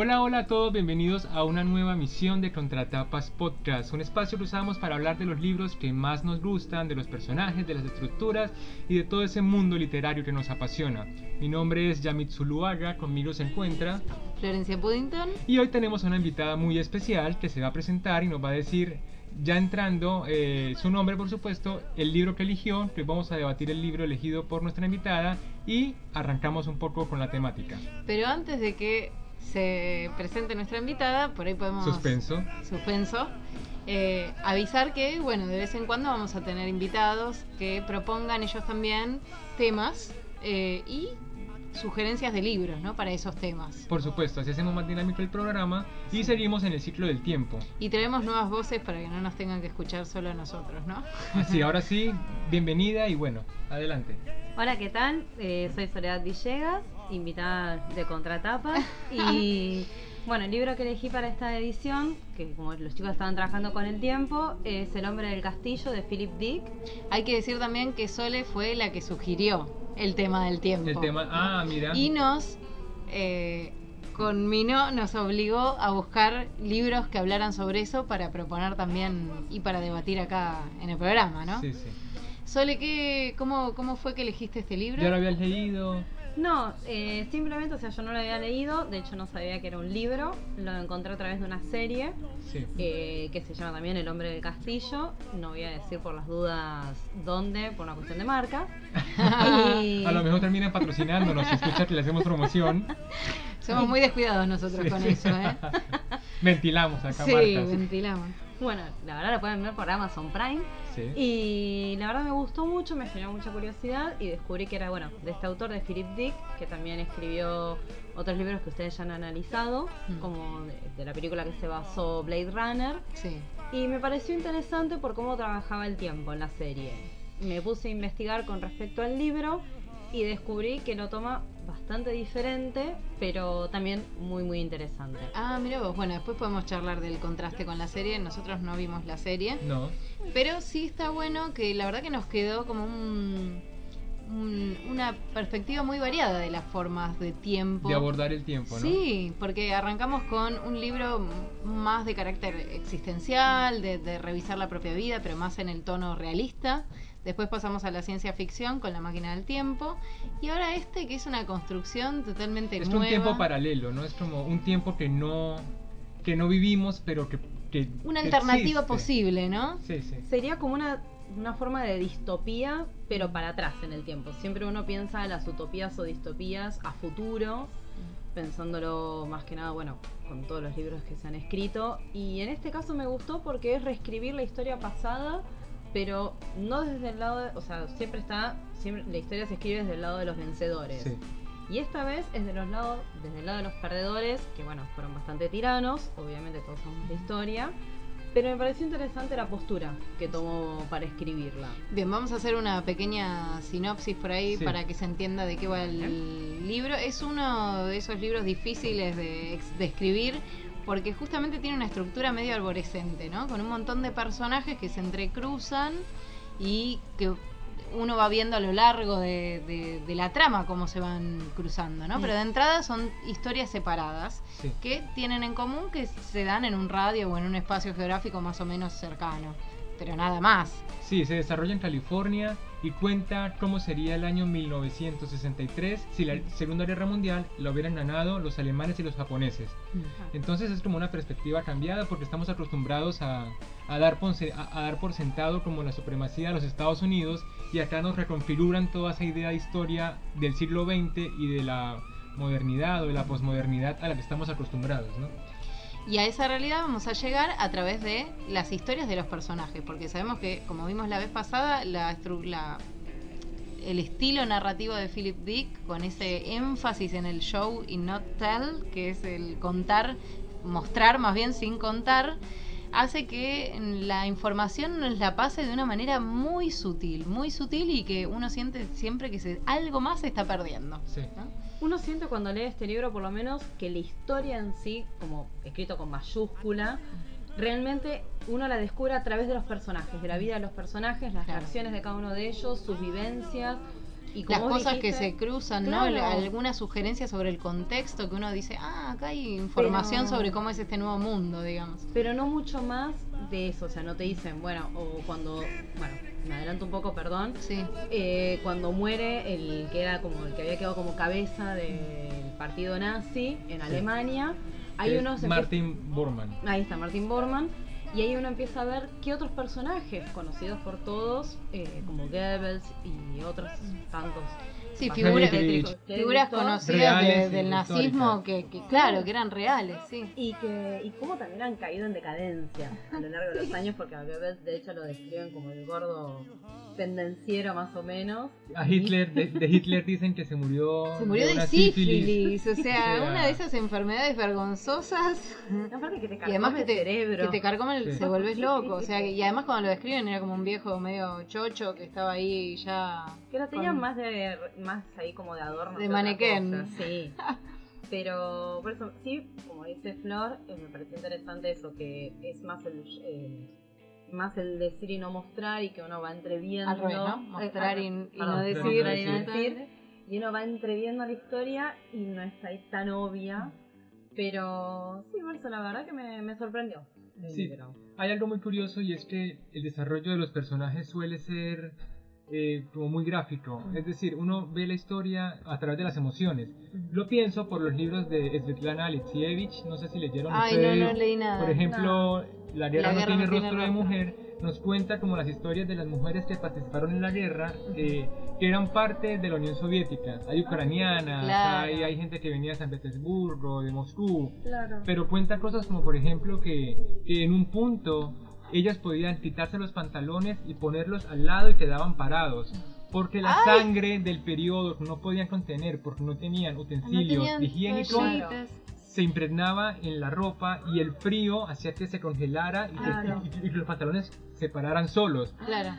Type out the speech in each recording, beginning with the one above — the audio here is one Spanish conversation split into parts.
Hola, hola a todos, bienvenidos a una nueva misión de Contratapas Podcast, un espacio que usamos para hablar de los libros que más nos gustan, de los personajes, de las estructuras y de todo ese mundo literario que nos apasiona. Mi nombre es Yamit Zuluaga, conmigo se encuentra Florencia Puddington. Y hoy tenemos una invitada muy especial que se va a presentar y nos va a decir ya entrando, eh, su nombre por supuesto, el libro que eligió, que vamos a debatir el libro elegido por nuestra invitada y arrancamos un poco con la temática. Pero antes de que se presente nuestra invitada, por ahí podemos... Suspenso. Suspenso. Eh, avisar que, bueno, de vez en cuando vamos a tener invitados que propongan ellos también temas eh, y sugerencias de libros, ¿no? Para esos temas. Por supuesto, así hacemos más dinámico el programa y seguimos en el ciclo del tiempo. Y tenemos nuevas voces para que no nos tengan que escuchar solo a nosotros, ¿no? Así, ahora sí, bienvenida y bueno, adelante. Hola, ¿qué tal? Eh, soy Soledad Villegas, invitada de Contratapa. Y bueno, el libro que elegí para esta edición, que como los chicos estaban trabajando con el tiempo, es El hombre del castillo de Philip Dick. Hay que decir también que Sole fue la que sugirió el tema del tiempo. El tema, ah, mira. Y nos eh, conminó, nos obligó a buscar libros que hablaran sobre eso para proponer también y para debatir acá en el programa, ¿no? Sí, sí. Sole, ¿qué, cómo, ¿cómo fue que elegiste este libro? ¿Ya lo habías leído? No, eh, simplemente, o sea, yo no lo había leído, de hecho no sabía que era un libro, lo encontré a través de una serie eh, que se llama también El hombre del castillo, no voy a decir por las dudas dónde, por una cuestión de marca. A lo mejor terminan patrocinándonos, si escucha que le hacemos promoción. Somos muy descuidados nosotros con eso, ¿eh? ventilamos acá sí, ventilamos. Bueno, la verdad la pueden ver por Amazon Prime. Y la verdad me gustó mucho, me generó mucha curiosidad y descubrí que era, bueno, de este autor, de Philip Dick, que también escribió otros libros que ustedes ya han analizado, mm. como de, la película que se basó Blade Runner. Sí. Y me pareció interesante por cómo trabajaba el tiempo en la serie. Me puse a investigar con respecto al libro y descubrí que lo toma bastante diferente, pero también muy, muy interesante. Ah, mira vos, bueno, después podemos charlar del contraste con la serie. Nosotros no vimos la serie. No. Pero sí está bueno que la verdad que nos quedó como un, una perspectiva muy variada de las formas de tiempo. De abordar el tiempo, ¿no? Sí, porque arrancamos con un libro más de carácter existencial, de, de revisar la propia vida, pero más en el tono realista. Después pasamos a la ciencia ficción con la máquina del tiempo. Y ahora este que es una construcción totalmente es nueva. Es un tiempo paralelo, ¿no? Es como un tiempo que no, que no vivimos, pero que... que una alternativa posible, ¿no? Sí, sí. Sería como una, una forma de distopía, pero para atrás en el tiempo. Siempre uno piensa en las utopías o distopías a futuro pensándolo más que nada, bueno, con todos los libros que se han escrito. Y en este caso me gustó porque es reescribir la historia pasada pero no desde el lado, de, o sea, siempre está, siempre la historia se escribe desde el lado de los vencedores. Y esta vez es de los lados, desde el lado de los perdedores, que bueno, fueron bastante tiranos, obviamente todos somos de historia, pero me pareció interesante la postura que tomó para escribirla. Bien, vamos a hacer una pequeña sinopsis por ahí para que se entienda de qué va el libro. Es uno de esos libros difíciles de, de escribir porque justamente tiene una estructura medio arborescente, ¿no? Con un montón de personajes que se entrecruzan y que uno va viendo a lo largo de, la trama cómo se van cruzando, ¿no? Pero de entrada son historias separadas que tienen en común que se dan en un radio o en un espacio geográfico más o menos cercano, pero nada más. Sí, se desarrolla en California y cuenta cómo sería el año 1963 si la Segunda Guerra Mundial lo hubieran ganado los alemanes y los japoneses. Entonces es como una perspectiva cambiada porque estamos acostumbrados a, dar, a, dar por sentado como la supremacía de los Estados Unidos y acá nos reconfiguran toda esa idea de historia del siglo XX y de la modernidad o de la posmodernidad a la que estamos acostumbrados, ¿no? Y a esa realidad vamos a llegar a través de las historias de los personajes, porque sabemos que, como vimos la vez pasada, la, el estilo narrativo de Philip Dick, con ese énfasis en el show y not tell, que es el contar, mostrar más bien sin contar, hace que la información nos la pase de una manera muy sutil, muy sutil y que uno siente siempre que se, algo más se está perdiendo. Sí uno siente cuando lee este libro, por lo menos, que la historia en sí, como escrito con mayúscula, realmente uno la descubre a través de los personajes, de la vida de los personajes, las reacciones de cada uno de ellos, sus vivencias, y las cosas que se cruzan, ¿no? Alguna sugerencia sobre el contexto que uno dice, ah, acá hay información sobre cómo es este nuevo mundo, digamos. Pero no mucho más de eso, o sea, no te dicen, bueno, o cuando, bueno, me adelanto un poco, perdón, sí. Eh, cuando muere el que era como el que había quedado como cabeza del partido nazi en Alemania, hay unos Martin Bormann. Ahí está, Martin Bormann y ahí uno empieza a ver qué otros personajes conocidos por todos, eh, como Goebbels y otros tantos. Sí, figuras, figuras conocidas del nazismo que, claro, que eran reales, sí. Y que y cómo también han caído en decadencia a lo largo de los años, porque a Goebbels de hecho lo describen como el gordo pendenciero más o menos. A Hitler, de, Hitler dicen que se murió. Se murió de, sífilis, o sea, una de esas enfermedades vergonzosas. Aparte que te y además que te, cerebro. Que te carcome el, se vuelves loco, o sea, y además cuando lo describen era como un viejo medio chocho que estaba ahí ya. Que lo tenían más de más ahí como de adorno. De manequén. sí. Pero por eso, sí, como dice Flor, eh, me pareció interesante eso, que es más el, más el decir y no mostrar y que uno va entreviendo. ¿no? Mostrar y, no decir. y uno va entreviendo la historia y no está ahí tan obvia. Pero sí, eso la verdad que me, sorprendió. Sí, hay algo muy curioso y es que el desarrollo de los personajes suele ser eh, como muy gráfico. Es decir, uno ve la historia a través de las emociones. Lo pienso por los libros de Svetlana Alexievich, no sé si leyeron Ay, no, no leí nada. Por ejemplo, La guerra, no, tiene, rostro de mujer, nos cuenta como las historias de las mujeres que participaron en la guerra, eh, que eran parte de la Unión Soviética. Hay ucranianas, hay, hay, gente que venía de San Petersburgo, de Moscú, pero cuenta cosas como por ejemplo que, que en un punto ellas podían quitarse los pantalones y ponerlos al lado y quedaban parados. Porque la sangre del periodo no podían contener, porque no tenían utensilios higiénicos, se impregnaba en la ropa y el frío hacía que se congelara y, que, los pantalones se pararan solos.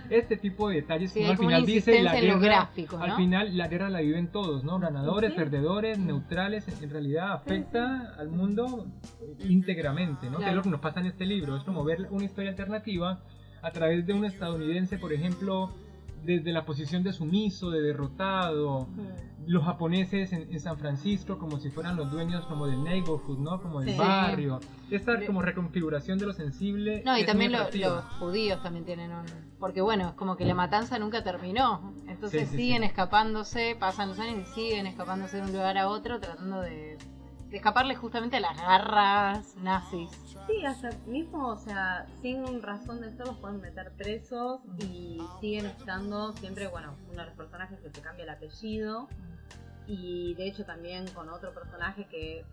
Este tipo de detalles al final dice la guerra, al final la guerra la viven todos, ¿no? Ganadores, perdedores, neutrales, en realidad afecta al mundo íntegramente, ¿no? Que es lo que nos pasa en este libro, es como ver una historia alternativa a través de un estadounidense, por ejemplo, desde la posición de sumiso, de derrotado, los japoneses en, San Francisco como si fueran los dueños como del neighborhood, ¿no? Como del barrio. Esta como reconfiguración de lo sensible. No, y también los judíos también tienen un... Porque bueno, es como que la matanza nunca terminó. Entonces siguen escapándose, pasan los años y siguen escapándose de un lugar a otro tratando de de escaparle justamente a las garras nazis. Sí, hasta mismo, o sea, sin razón de ser los pueden meter presos y siguen estando siempre, bueno, uno de los personajes que se cambia el apellido y de hecho también con otro personaje que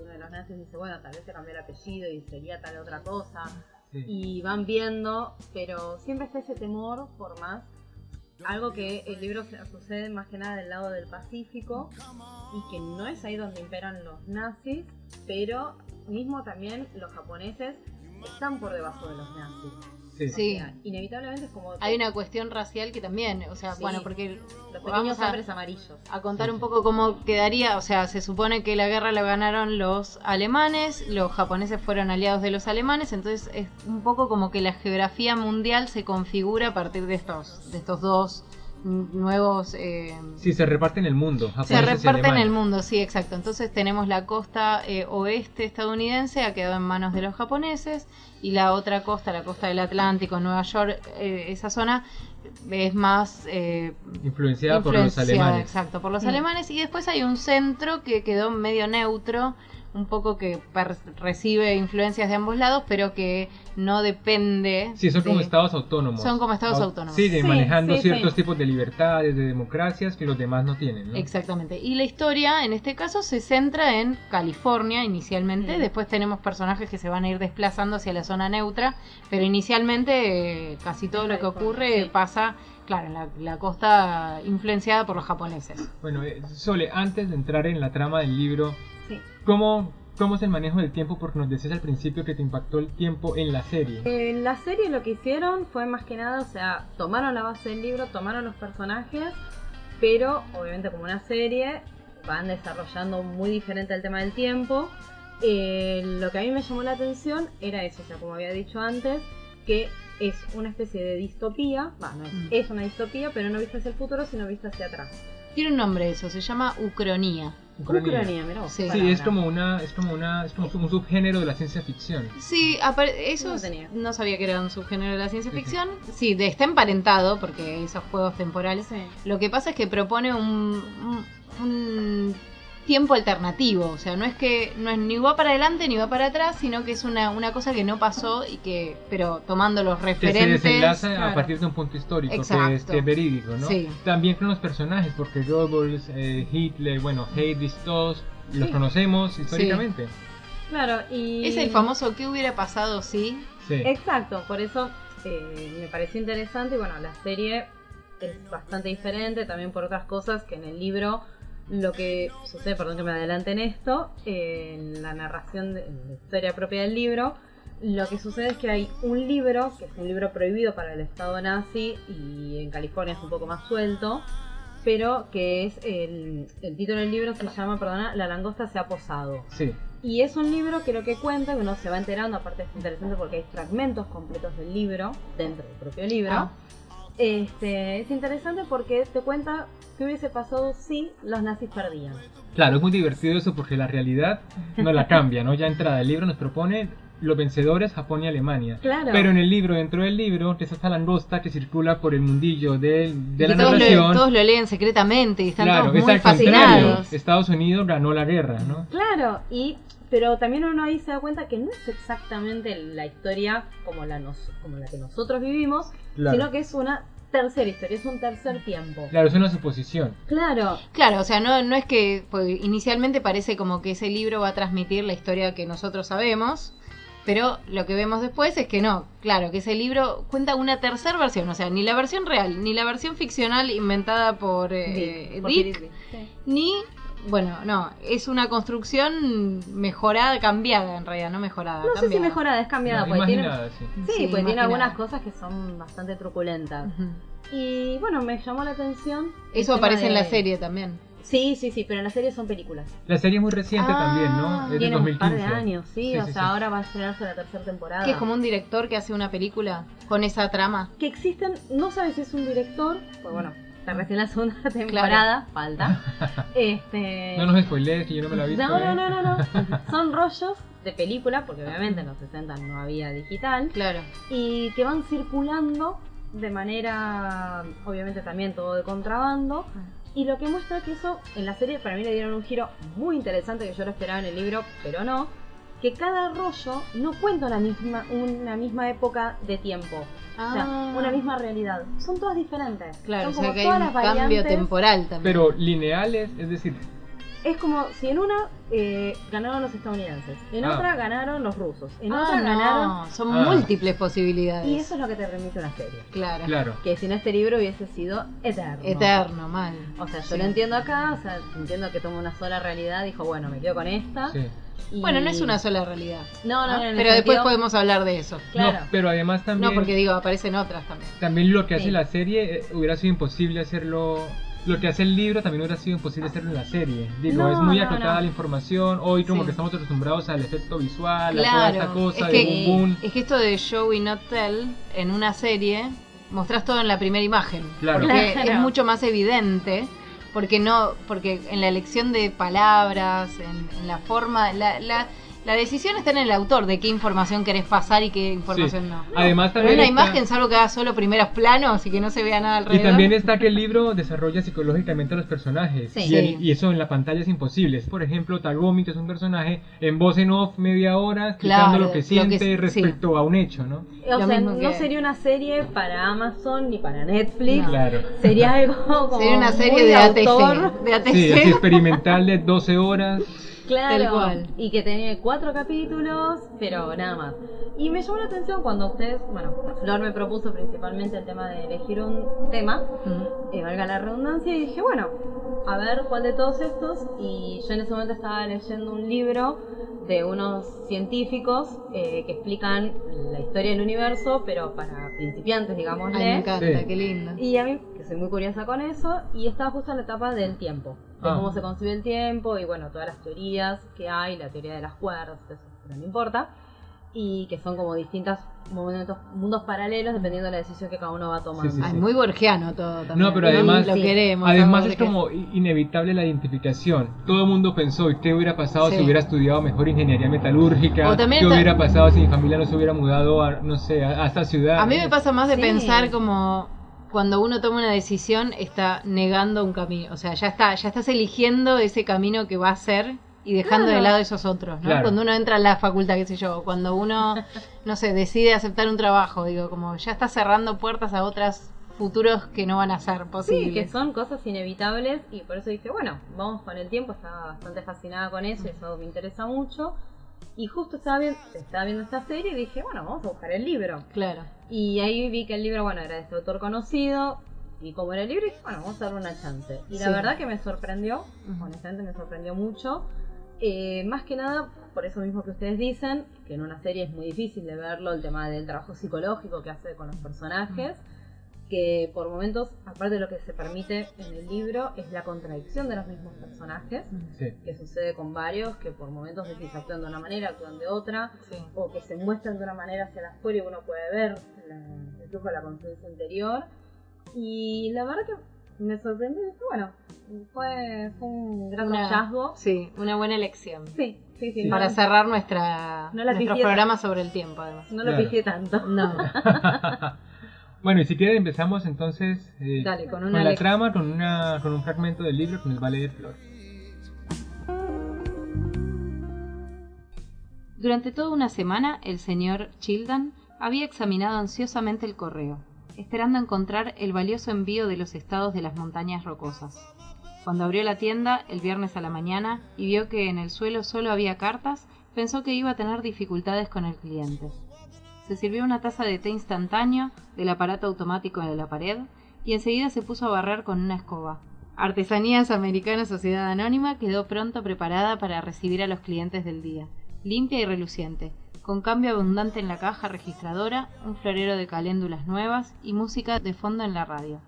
uno de los nazis dice, bueno, tal vez se cambió el apellido y sería tal otra cosa. Y van viendo, pero siempre está ese temor por más algo que el libro sucede más que nada del lado del Pacífico y que no es ahí donde imperan los nazis, pero mismo también los japoneses están por debajo de los nazis. Sí. inevitablemente es como... Hay una cuestión racial que también, o sea, bueno, porque... Los pequeños hombres amarillos. A contar un poco cómo quedaría, o sea, se supone que la guerra la ganaron los alemanes, los japoneses fueron aliados de los alemanes, entonces es un poco como que la geografía mundial se configura a partir de estos, de estos dos nuevos... Eh, sí, se reparten el mundo. Se reparten el mundo, sí, exacto. Entonces tenemos la costa eh, oeste estadounidense, ha quedado en manos de los japoneses, y la otra costa, la costa del Atlántico, Nueva York, eh, esa zona es más eh, influenciada, por los alemanes. Exacto, por los mm. alemanes. Y después hay un centro que quedó medio neutro, un poco que recibe influencias de ambos lados, pero que no depende. Sí, son como estados autónomos. Son como estados autónomos. Sí, manejando ciertos tipos de libertades, de democracias que los demás no tienen. Exactamente. Y la historia, en este caso, se centra en California inicialmente. Después tenemos personajes que se van a ir desplazando hacia la zona neutra, pero inicialmente eh, casi todo lo que ocurre pasa claro, en la, costa influenciada por los japoneses. Bueno, eh, Sole, antes de entrar en la trama del libro, ¿Cómo, ¿Cómo es el manejo del tiempo? Porque nos decías al principio que te impactó el tiempo en la serie. En la serie lo que hicieron fue más que nada, o sea, tomaron la base del libro, tomaron los personajes, pero obviamente como una serie van desarrollando muy diferente el tema del tiempo. Eh, lo que a mí me llamó la atención era eso, o sea, como había dicho antes, que es una especie de distopía, va, no es, Mm. es una distopía, pero no vista hacia el futuro, sino vista hacia atrás. Tiene un nombre eso, se llama Ucronía. Ucronía. Vos, Sí. Es como una, es como una, es como un subgénero de la ciencia ficción. Sí, apare- eso No sabía que era un subgénero de la ciencia Sí, sí. ficción. Sí, de, está emparentado porque esos juegos temporales. Sí. Lo que pasa es que propone un, un- un tiempo alternativo, o sea, no es que no es ni va para adelante ni va para atrás, sino que es una, una cosa que no pasó y que, pero tomando los Que se referentes. desenlaza a partir de un punto histórico, que es, Exacto. que es verídico, ¿no? Sí. También con los personajes, porque Goebbels, eh, Hitler, bueno, Hades, todos los Sí. conocemos históricamente. Claro, y... Es el famoso ¿qué hubiera pasado si? Sí. Exacto, por eso eh, me pareció interesante y bueno, la serie es bastante diferente también por otras cosas que en el libro lo que sucede, perdón que me adelante en esto, en la narración de en la historia propia del libro, lo que sucede es que hay un libro, que es un libro prohibido para el Estado nazi y en California es un poco más suelto, pero que es el, el título del libro se llama, perdona, La langosta se ha posado. Sí. Y es un libro que lo que cuenta, que uno se va enterando, aparte es interesante porque hay fragmentos completos del libro, dentro del propio libro. Ah. Este, es interesante porque te cuenta qué hubiese pasado si los nazis perdían. Claro, es muy divertido eso porque la realidad no la cambia, ¿no? Ya entrada el libro nos propone los vencedores Japón y Alemania. Claro. Pero en el libro, dentro del libro, está esta langosta que circula por el mundillo de, de Y la todos, narración. lo, todos lo leen secretamente y están claro, todos es muy al contrario. fascinados. Estados Unidos ganó la guerra, ¿no? Claro, y pero también uno ahí se da cuenta que no es exactamente la historia como la, nos- como la que nosotros vivimos, Claro. sino que es una tercera historia, es un tercer tiempo. Claro, es una suposición. Claro, Claro, o sea, no, no es que pues, inicialmente parece como que ese libro va a transmitir la historia que nosotros sabemos, pero lo que vemos después es que no, claro, que ese libro cuenta una tercera versión, o sea, ni la versión real, ni la versión ficcional inventada por eh, Dick, por Dick, Philip Dick. Sí. ni, bueno, no, es una construcción mejorada, cambiada en realidad, no mejorada. No sé si cambiada. mejora, es cambiada, No, porque tiene, sí. sí, Sí, pues tiene algunas cosas que son bastante truculentas. Y bueno, me llamó la atención. Eso aparece en la de- serie también. Sí, sí, sí, pero en la serie son películas. La serie es muy reciente Ah, también, ¿no? Es Tiene un 2015. par de años, sí, Sí, o sí, sea, sí. ahora va a estrenarse la tercera temporada. Que es como un director que hace una película con esa trama. Que existen, no sabes si es un director, pues bueno, está recién la segunda temporada, falta. Este... No nos spoilees, que yo no me la he visto. no, no, ¿eh? no, no, no. Son rollos de película, porque obviamente en los 60 no había digital, Claro. y que van circulando de manera, obviamente también todo de contrabando, y lo que muestra que eso en la serie para mí le dieron un giro muy interesante que yo lo esperaba en el libro, pero no, que cada rollo no cuenta una misma, una misma época de tiempo, o sea, Ah. una misma realidad. Son todas diferentes. Claro, o Son sea como que hay todas un las cambio variantes. temporal también. Pero lineales, es decir, Es como si en una eh, ganaron los estadounidenses, en Ah. otra ganaron los rusos, en Ah, otra no, ganaron... son Ah. múltiples posibilidades. Y eso es lo que te remite una serie. Claro. claro. Que si no este libro hubiese sido eterno. Eterno, mal. O sea, yo Sí. lo entiendo acá, o sea, entiendo que toma una sola realidad, dijo, bueno, me quedo con esta. Sí. Y- Bueno, no es una sola realidad. No, no, ¿no? no, Pero después sentido- podemos hablar de eso. Claro. No, pero además también, No, porque digo, aparecen otras también. también lo que hace Sí. la serie eh, hubiera sido imposible hacerlo. Lo que hace el libro también hubiera sido imposible hacerlo en la serie. Digo, No, es muy no, acotada no. la información. Hoy, como Sí. que estamos acostumbrados al efecto visual, a toda Claro, esta cosa es de que, boom boom. es que esto de show y not tell en una serie mostrás todo en la primera imagen. Claro. Porque Claro. es mucho más evidente. Porque no, porque en la elección de palabras, en, la forma, la, la, la decisión está en el autor de qué información querés pasar y qué información Sí. no. Además Pero también una está- imagen, salvo que haga solo primeros planos y que no se vea nada Y alrededor. también está que el libro desarrolla psicológicamente a los personajes. Sí. Y, el- Sí. y eso en la pantalla es imposible. Por ejemplo, Tagomi, que es un personaje, en voz en off media hora, explicando Claro, lo lo que que siente sí. respecto a un hecho, ¿no? O Lo sea, mismo no que- sería una serie para Amazon ni para Netflix. No. Claro. Sería algo como Sería una serie de ATC. autor. De ATC. Sí, así experimental de 12 horas. Claro, Tal cual. y que tenía cuatro capítulos, pero nada más. Y me llamó la atención cuando ustedes, bueno, Flor me propuso principalmente el tema de elegir un tema, eh, valga la redundancia, y dije, bueno, a ver cuál de todos estos, y yo en ese momento estaba leyendo un libro de unos científicos eh, que explican la historia del universo, pero para principiantes, digamos. Ay, me encanta, Sí. qué lindo. Y a mí, que soy muy curiosa con eso, y estaba justo en la etapa del tiempo, de Ah. cómo se concibe el tiempo y bueno, todas las teorías que hay, la teoría de las cuerdas, eso no importa. y que son como distintos momentos, mundos paralelos dependiendo de la decisión que cada uno va tomando. Sí, sí, Ay, sí. muy borgiano todo también. No, pero además, lo queremos. además es como inevitable la identificación. Todo el mundo pensó, ¿y qué hubiera pasado Sí. si hubiera estudiado mejor ingeniería metalúrgica? O también ¿Qué está- hubiera pasado si mi familia no se hubiera mudado a, no sé, a, a esta ciudad? A mí me pasa más de Sí. pensar como cuando uno toma una decisión está negando un camino, o sea, ya está, ya estás eligiendo ese camino que va a ser y dejando de lado esos otros, ¿no? Claro. Cuando uno entra a la facultad, qué sé yo, cuando uno, no sé, decide aceptar un trabajo, digo, como ya está cerrando puertas a otros futuros que no van a ser Sí, posibles. que son cosas inevitables y por eso dije, bueno, vamos con el tiempo, estaba bastante fascinada con eso, eso me interesa mucho. Y justo estaba viendo, estaba viendo esta serie y dije, bueno, vamos a buscar el libro. Claro. Y ahí vi que el libro, bueno, era de este autor conocido. Y como era el libro, dije, bueno, vamos a darle una chance. Y la Sí. verdad que me sorprendió, Ujú. honestamente me sorprendió mucho. Eh, más que nada, por eso mismo que ustedes dicen, que en una serie es muy difícil de verlo, el tema del trabajo psicológico que hace con los personajes. Que por momentos, aparte de lo que se permite en el libro, es la contradicción de los mismos personajes. Sí. Que sucede con varios, que por momentos decís actúan de una manera, actúan de otra Sí. o que se muestran de una manera hacia la afuera y uno puede ver la- el flujo de la conciencia interior. Y la verdad que me sorprendió dije, bueno, fue, fue un gran Una- hallazgo. Sí, una buena elección. Sí, sí, sí. Para no, cerrar nuestra, No la nuestro pifié programa sobre el tiempo, además. no lo Claro. pijé tanto. No. Bueno, y si quieren empezamos entonces eh, Dale, con con la trama, con, una, con un fragmento del libro que nos va a leer Flor. Durante toda una semana, el señor Childan había examinado ansiosamente el correo, esperando encontrar el valioso envío de los estados de las montañas rocosas. Cuando abrió la tienda el viernes a la mañana y vio que en el suelo solo había cartas, pensó que iba a tener dificultades con el cliente. Se sirvió una taza de té instantáneo del aparato automático de la pared y enseguida se puso a barrer con una escoba. Artesanías Americana Sociedad Anónima quedó pronto preparada para recibir a los clientes del día, limpia y reluciente, con cambio abundante en la caja registradora, un florero de caléndulas nuevas y música de fondo en la radio.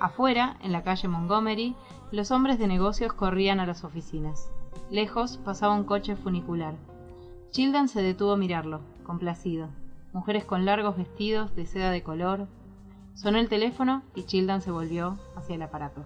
Afuera, en la calle Montgomery, los hombres de negocios corrían a las oficinas. Lejos pasaba un coche funicular. Childan se detuvo a mirarlo, complacido. Mujeres con largos vestidos de seda de color. Sonó el teléfono y Childan se volvió hacia el aparato.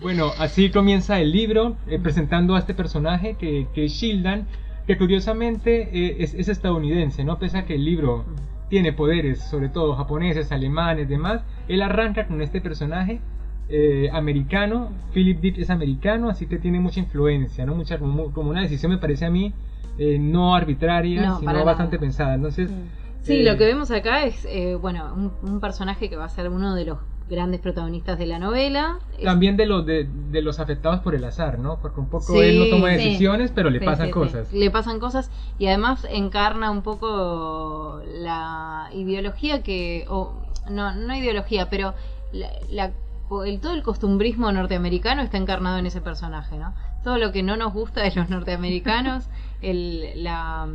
Bueno, así comienza el libro eh, presentando a este personaje que, que es Shildan, que curiosamente eh, es, es estadounidense, ¿no? Pese a que el libro tiene poderes, sobre todo japoneses, alemanes, demás, él arranca con este personaje eh, americano, Philip Dick es americano, así que tiene mucha influencia, ¿no? Mucha, como, como una decisión me parece a mí eh, no arbitraria, No, sino para bastante nada. pensada. Entonces, Sí, eh, lo que vemos acá es, eh, bueno, un, un personaje que va a ser uno de los grandes protagonistas de la novela. También de los de, de los afectados por el azar, ¿no? Porque un poco Sí, él no toma sí. decisiones, pero le Sí, pasan sí, sí. cosas. le pasan cosas y además encarna un poco la ideología que, o no, no ideología, pero la, la- el, todo el costumbrismo norteamericano está encarnado en ese personaje, ¿no? Todo lo que no nos gusta de los norteamericanos, el, la,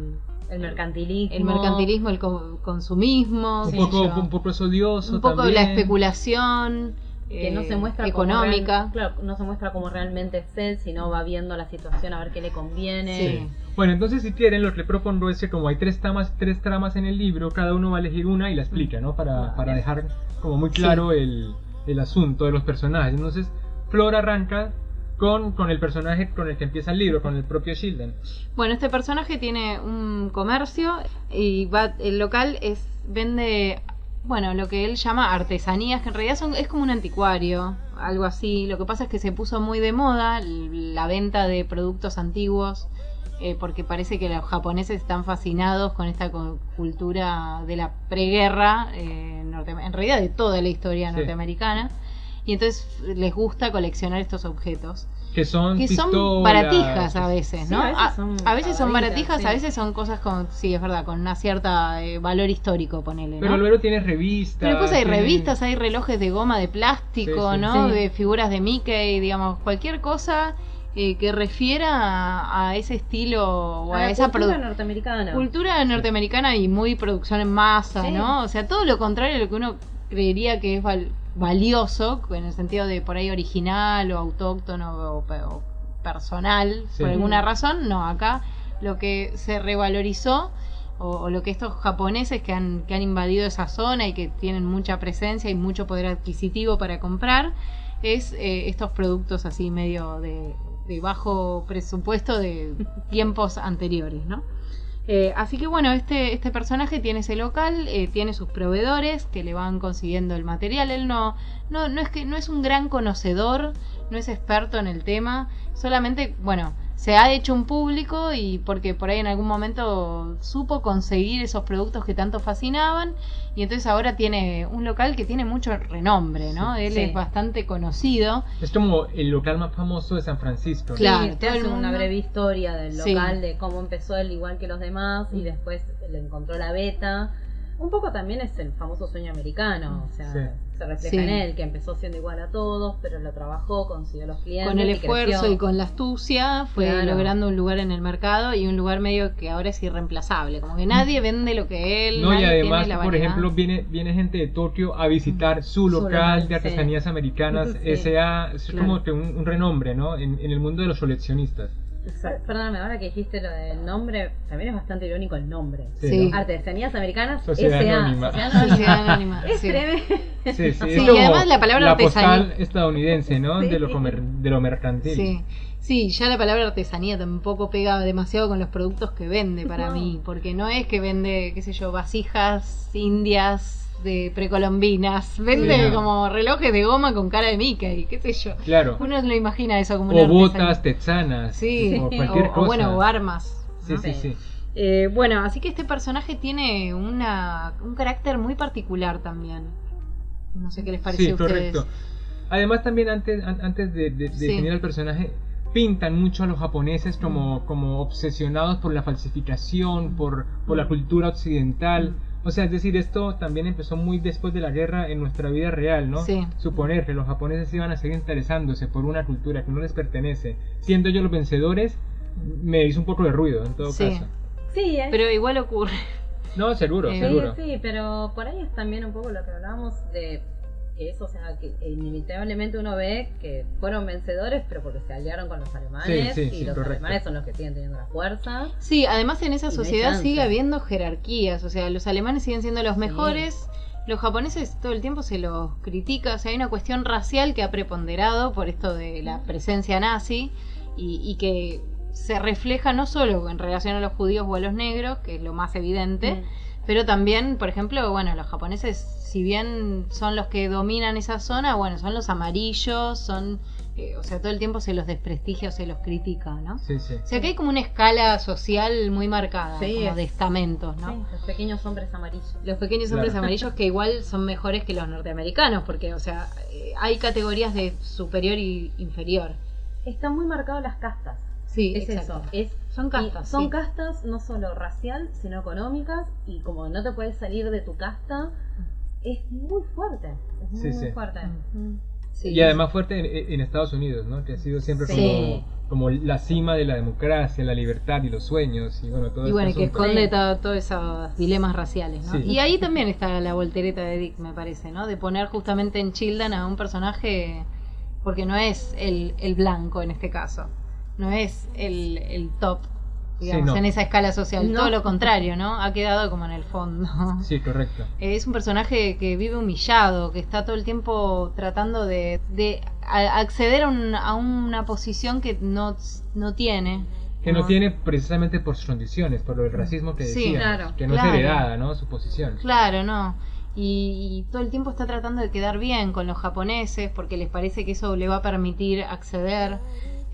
El mercantilismo. el mercantilismo, el co- consumismo, Un poco, un poco es odioso. un poco también. la especulación que no eh, se muestra como económica. real- claro, no se muestra como realmente es él, sino va viendo la situación a ver qué le conviene. Sí. Bueno, entonces si quieren, lo que propongo es que como hay tres tramas, tres tramas en el libro, cada uno va a elegir una y la explica, ¿no? Para, para dejar como muy claro el, el asunto de los personajes. Entonces, Flor arranca con, con el personaje con el que empieza el libro, con el propio Shildan. Bueno, este personaje tiene un comercio y va, el local es vende, bueno, lo que él llama artesanías, que en realidad son, es como un anticuario, algo así. Lo que pasa es que se puso muy de moda la venta de productos antiguos, eh, porque parece que los japoneses están fascinados con esta co- cultura de la preguerra, eh, norte- en realidad de toda la historia Sí. norteamericana. Y entonces les gusta coleccionar estos objetos Que son que son baratijas a veces, Sí, ¿no? a veces son a veces son pagaditas, baratijas, sí. a veces son cosas con, sí, es verdad, con una cierta eh, valor histórico, ponele, Pero ¿no? luego tienes revistas. Pero después hay tiene- revistas, hay relojes de goma, de plástico, Sí, sí. ¿no? Sí. De figuras de Mickey, digamos, cualquier cosa eh, que refiera a, a ese estilo o a, A la esa cultura norteamericana. cultura norteamericana y muy producción en masa, Sí. ¿no? O sea, todo lo contrario a lo que uno creería que es val- valioso, en el sentido de por ahí original o autóctono o, o personal, por alguna razón, no, acá lo que se revalorizó o, lo que estos japoneses que han, que han invadido esa zona y que tienen mucha presencia y mucho poder adquisitivo para comprar, es eh, estos productos así medio de, de bajo presupuesto de tiempos anteriores, ¿no? Eh, así que bueno, este, este personaje tiene ese local, eh, tiene sus proveedores que le van consiguiendo el material. Él no, no, no es que no es un gran conocedor, no es experto en el tema, solamente, bueno, se ha hecho un público y porque por ahí en algún momento supo conseguir esos productos que tanto fascinaban y entonces ahora tiene un local que tiene mucho renombre, ¿no? Él es bastante conocido. Es como el local más famoso de San Francisco. Claro, te hace una breve historia del local, de cómo empezó él igual que los demás y después le encontró la beta un poco también es el famoso sueño americano, o sea, se refleja en él, que empezó siendo igual a todos, pero lo trabajó, consiguió los clientes. Con el esfuerzo y con la astucia fue logrando un lugar en el mercado y un lugar medio que ahora es irreemplazable, como que nadie vende lo que él. No, y además, por ejemplo, viene, viene gente de Tokio a visitar su local de artesanías americanas, SA, es como que un, renombre, ¿no? En, en el mundo de los coleccionistas. Perdóname, ahora que dijiste lo del nombre, también es bastante irónico el nombre. Sí. Artesanías Americanas, Sociedad Anónima. Sociedad Anónima. es. Sí, sí. y además la palabra artesanía. estadounidense, ¿no? De, lo de lo mercantil. Sí. Sí, ya la palabra artesanía tampoco pega demasiado con los productos que vende para mí, porque no es que vende, qué sé yo, vasijas indias de precolombinas. Vende como relojes de goma con cara de Mickey, qué sé yo. Claro. Uno lo imagina eso como una O botas texanas. Sí, o cualquier cosa. bueno, o armas. Sí, sí, sí. Eh, bueno, así que este personaje tiene una, un carácter muy particular también. No sé qué les parece a ustedes. correcto. Además también antes, antes de, definir al personaje, pintan mucho a los japoneses como, como obsesionados por la falsificación, por, por la cultura occidental. O sea, es decir, esto también empezó muy después de la guerra en nuestra vida real, ¿no? Sí. Suponer que los japoneses iban a seguir interesándose por una cultura que no les pertenece, siendo ellos los vencedores, me hizo un poco de ruido en todo caso. Sí, ¿eh? pero igual ocurre. No, seguro, seguro. Sí, sí, pero por ahí es también un poco lo que hablábamos de eso, o sea, que inevitablemente uno ve que fueron vencedores, pero porque se aliaron con los alemanes y los alemanes son los que siguen teniendo la fuerza. Sí, además en esa sociedad sigue habiendo jerarquías, o sea, los alemanes siguen siendo los mejores. Los japoneses todo el tiempo se los critica, o sea, hay una cuestión racial que ha preponderado por esto de la presencia nazi y, que se refleja no solo en relación a los judíos o a los negros, que es lo más evidente, mm. pero también, por ejemplo, bueno, los japoneses si bien son los que dominan esa zona, bueno, son los amarillos, son, eh, o sea, todo el tiempo se los desprestigia o se los critica, ¿no? Sí, sí. O sea, que hay como una escala social muy marcada, como de estamentos, ¿no? Sí, los pequeños hombres amarillos. Los pequeños hombres amarillos que igual son mejores que los norteamericanos, porque, o sea, eh, hay categorías de superior y inferior. Están muy marcadas las castas. Sí, es eso. Es, son castas. Son castas no solo racial, sino económicas, y como no te puedes salir de tu casta, es muy fuerte. Es muy, fuerte. Y además fuerte en, Estados Unidos, ¿no? Que ha sido siempre como, como la cima de la democracia, la libertad y los sueños. Y bueno, todo Y bueno, que esconde todos esos dilemas raciales, ¿no? Y ahí también está la voltereta de Dick, me parece, ¿no? De poner justamente en Childan a un personaje, porque no es el, el blanco en este caso, no es el, el top digamos, en esa escala social. Todo lo contrario, ¿no? Ha quedado como en el fondo. Sí, correcto. Es un personaje que vive humillado, que está todo el tiempo tratando de, de acceder a, una posición que no, no tiene. Que no, tiene precisamente por sus condiciones, por el racismo que decía, claro, que no es heredada, ¿no? Su posición. Claro, no. Y, y, todo el tiempo está tratando de quedar bien con los japoneses porque les parece que eso le va a permitir acceder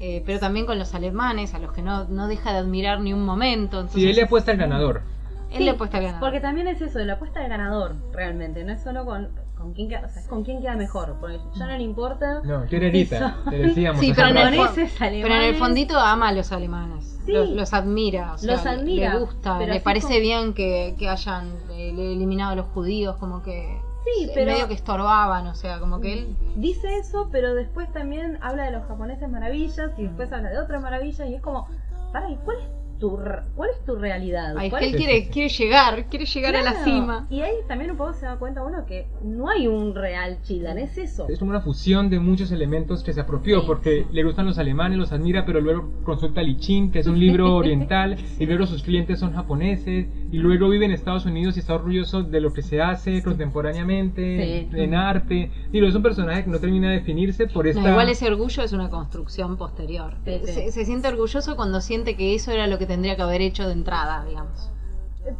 eh, pero también con los alemanes, a los que no, no deja de admirar ni un momento. Entonces, sí, él le apuesta al ganador. Él le apuesta al ganador. Porque también es eso, de la apuesta al ganador, realmente. No es solo con, con quién queda, o sea, con quién queda mejor. Porque ya no le importa. No, quiere Rita, te decíamos. Sí, pero, en el, pero en el fondito ama a los alemanes. Los, admira. los admira. Le gusta, le parece bien que, que hayan eh, eliminado a los judíos, como que Sí, pero. medio que estorbaban, o sea, como que él. Dice eso, pero después también habla de los japoneses maravillas y después habla de otras maravillas y es como. Para, ¿y cuál es tu, cuál es tu realidad. es que él quiere, quiere llegar, quiere llegar a la cima. Y ahí también un poco se da cuenta uno que no hay un real Childan, es eso. Es como una fusión de muchos elementos que se apropió, porque le gustan los alemanes, los admira, pero luego consulta Lichin, que es un libro oriental, y luego sus clientes son japoneses, y luego vive en Estados Unidos y está orgulloso de lo que se hace contemporáneamente, en arte. Digo, es un personaje que no termina de definirse por esta... igual ese orgullo es una construcción posterior. Se, se siente orgulloso cuando siente que eso era lo que tendría que haber hecho de entrada, digamos.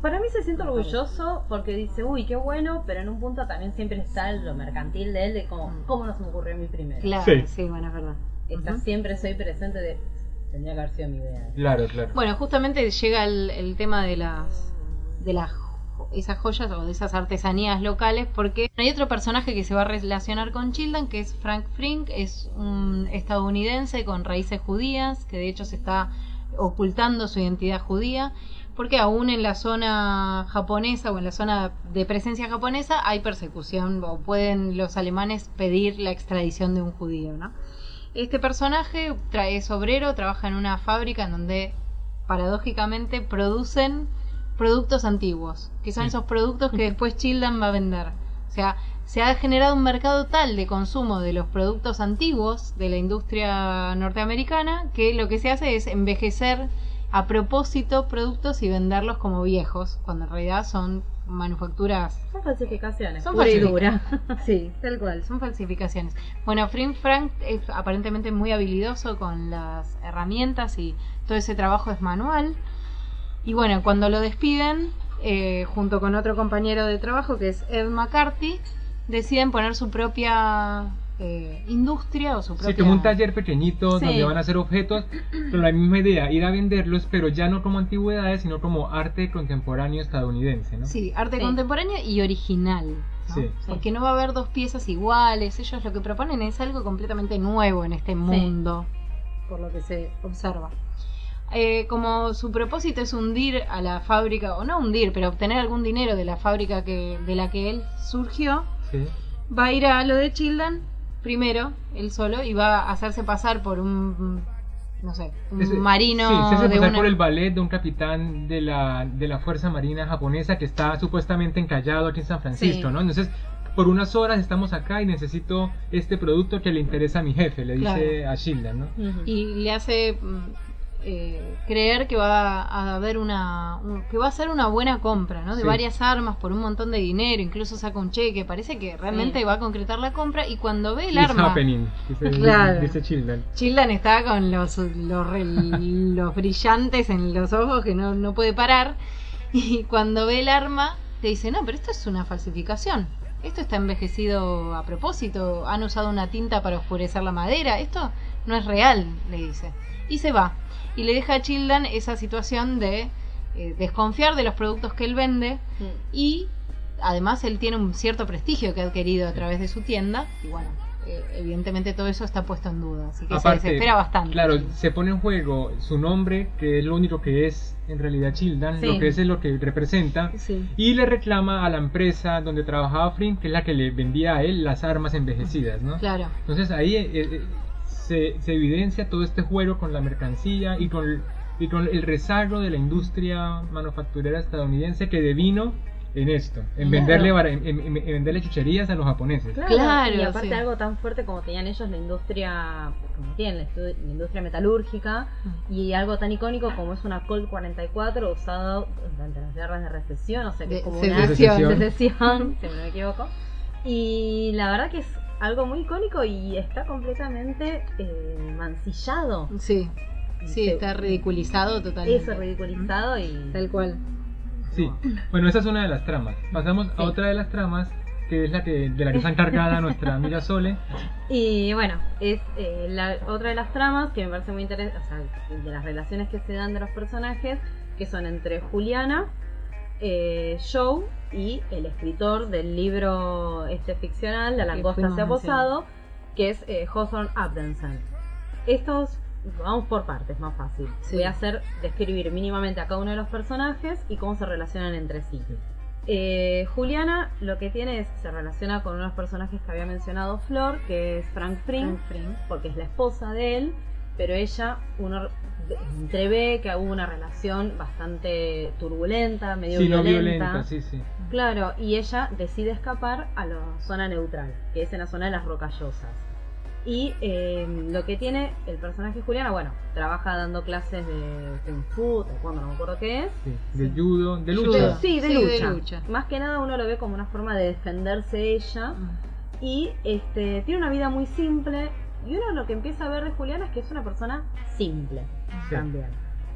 Para mí se siente orgulloso porque dice, uy, qué bueno, pero en un punto también siempre está lo mercantil de él, de como, mm. ¿cómo no se me ocurrió a mí primero? Claro, sí, bueno, es verdad. Está siempre soy presente de, tendría que haber sido mi idea. Claro, claro. Bueno, justamente llega el, el tema de las, de las esas joyas o de esas artesanías locales porque hay otro personaje que se va a relacionar con Childan que es Frank Frink, es un estadounidense con raíces judías que de hecho se está ocultando su identidad judía, porque aún en la zona japonesa o en la zona de presencia japonesa hay persecución o pueden los alemanes pedir la extradición de un judío, ¿no? Este personaje es obrero, trabaja en una fábrica en donde paradójicamente producen productos antiguos, que son esos productos que después Childan va a vender. O sea, se ha generado un mercado tal de consumo de los productos antiguos de la industria norteamericana que lo que se hace es envejecer a propósito productos y venderlos como viejos, cuando en realidad son manufacturas. Son falsificaciones. Son falsificaciones. sí, tal cual, son falsificaciones. Bueno, Frim Frank es aparentemente muy habilidoso con las herramientas y todo ese trabajo es manual. Y bueno, cuando lo despiden, eh, junto con otro compañero de trabajo que es Ed McCarthy, deciden poner su propia eh, industria o su propia... Sí, como un taller pequeñito donde van a hacer objetos con la misma idea, ir a venderlos, pero ya no como antigüedades, sino como arte contemporáneo estadounidense, ¿no? Sí, arte contemporáneo y original. Sí. Porque no va a haber dos piezas iguales, ellos lo que proponen es algo completamente nuevo en este mundo, por lo que se observa. Eh, como su propósito es hundir a la fábrica, o no hundir, pero obtener algún dinero de la fábrica que, de la que él surgió, va a ir a lo de Childan primero, él solo, y va a hacerse pasar por un no sé, un marino. Sí, se hace pasar por el ballet de un capitán de la, de la Fuerza Marina japonesa que está supuestamente encallado aquí en San Francisco, ¿no? Entonces, por unas horas estamos acá y necesito este producto que le interesa a mi jefe, le dice a Childan, ¿no? Y le hace mm, eh, creer que va a haber una que va a ser una buena compra no de varias armas por un montón de dinero incluso saca un cheque parece que realmente va a concretar la compra y cuando ve el arma happening, dice, claro. dice Childan Childan está con los, los, brillantes en los ojos que no, no puede parar y cuando ve el arma te dice no pero esto es una falsificación. Esto está envejecido a propósito. Han usado una tinta para oscurecer la madera. Esto no es real le dice. Y se va y le deja a Childan esa situación de eh, desconfiar de los productos que él vende mm. y además él tiene un cierto prestigio que ha adquirido a través de su tienda y bueno eh, evidentemente todo eso está puesto en duda así que se desespera bastante claro se pone en juego su nombre que es lo único que es en realidad Childan lo que es, es lo que representa y le reclama a la empresa donde trabajaba Frink que es la que le vendía a él las armas envejecidas ¿no? claro entonces ahí eh, se, evidencia todo este juego con la mercancía y con, y con el rezago de la industria manufacturera estadounidense que devino en esto, en venderle en, venderle chucherías a los japoneses. Claro, y aparte algo tan fuerte como tenían ellos la industria, como tienen la, industria metalúrgica y algo tan icónico como es una Colt 44 usado durante las guerras de recesión, o sea que es como una secesión, si no me equivoco. Y la verdad que es algo muy icónico y está completamente eh, mancillado. Sí, sí, está ridiculizado totalmente. Eso, ridiculizado y... Tal cual. Sí, bueno, esa es una de las tramas. Pasamos a otra de las tramas que es la que de la que está encargada nuestra amiga Sole. Y bueno, es eh, la otra de las tramas que me parece muy interesante, o sea, de las relaciones que se dan de los personajes, que son entre Juliana, eh, Joe y el escritor del libro este ficcional, La langosta se ha posado, que es eh, Hawthorne Abdensen. Estos, vamos por partes, más fácil. Voy a hacer describir mínimamente a cada uno de los personajes y cómo se relacionan entre sí. Eh, Juliana lo que tiene es, se relaciona con unos personajes que había mencionado Flor, que es Frank Frink, porque es la esposa de él, pero ella, uno entrevé que hubo una relación bastante turbulenta, medio Sí, no violenta. violenta, sí, sí. Claro, y ella decide escapar a la zona neutral, que es en la zona de las rocallosas. Y eh, lo que tiene el personaje Juliana, bueno, trabaja dando clases de Kung Fu, taekwondo, no me acuerdo qué es. sí. De judo, de lucha. Sí, de, Sí, de lucha. lucha. Más que nada uno lo ve como una forma de defenderse ella. Mm. Y este tiene una vida muy simple. Y uno lo que empieza a ver de Juliana es que es una persona simple Sí. también.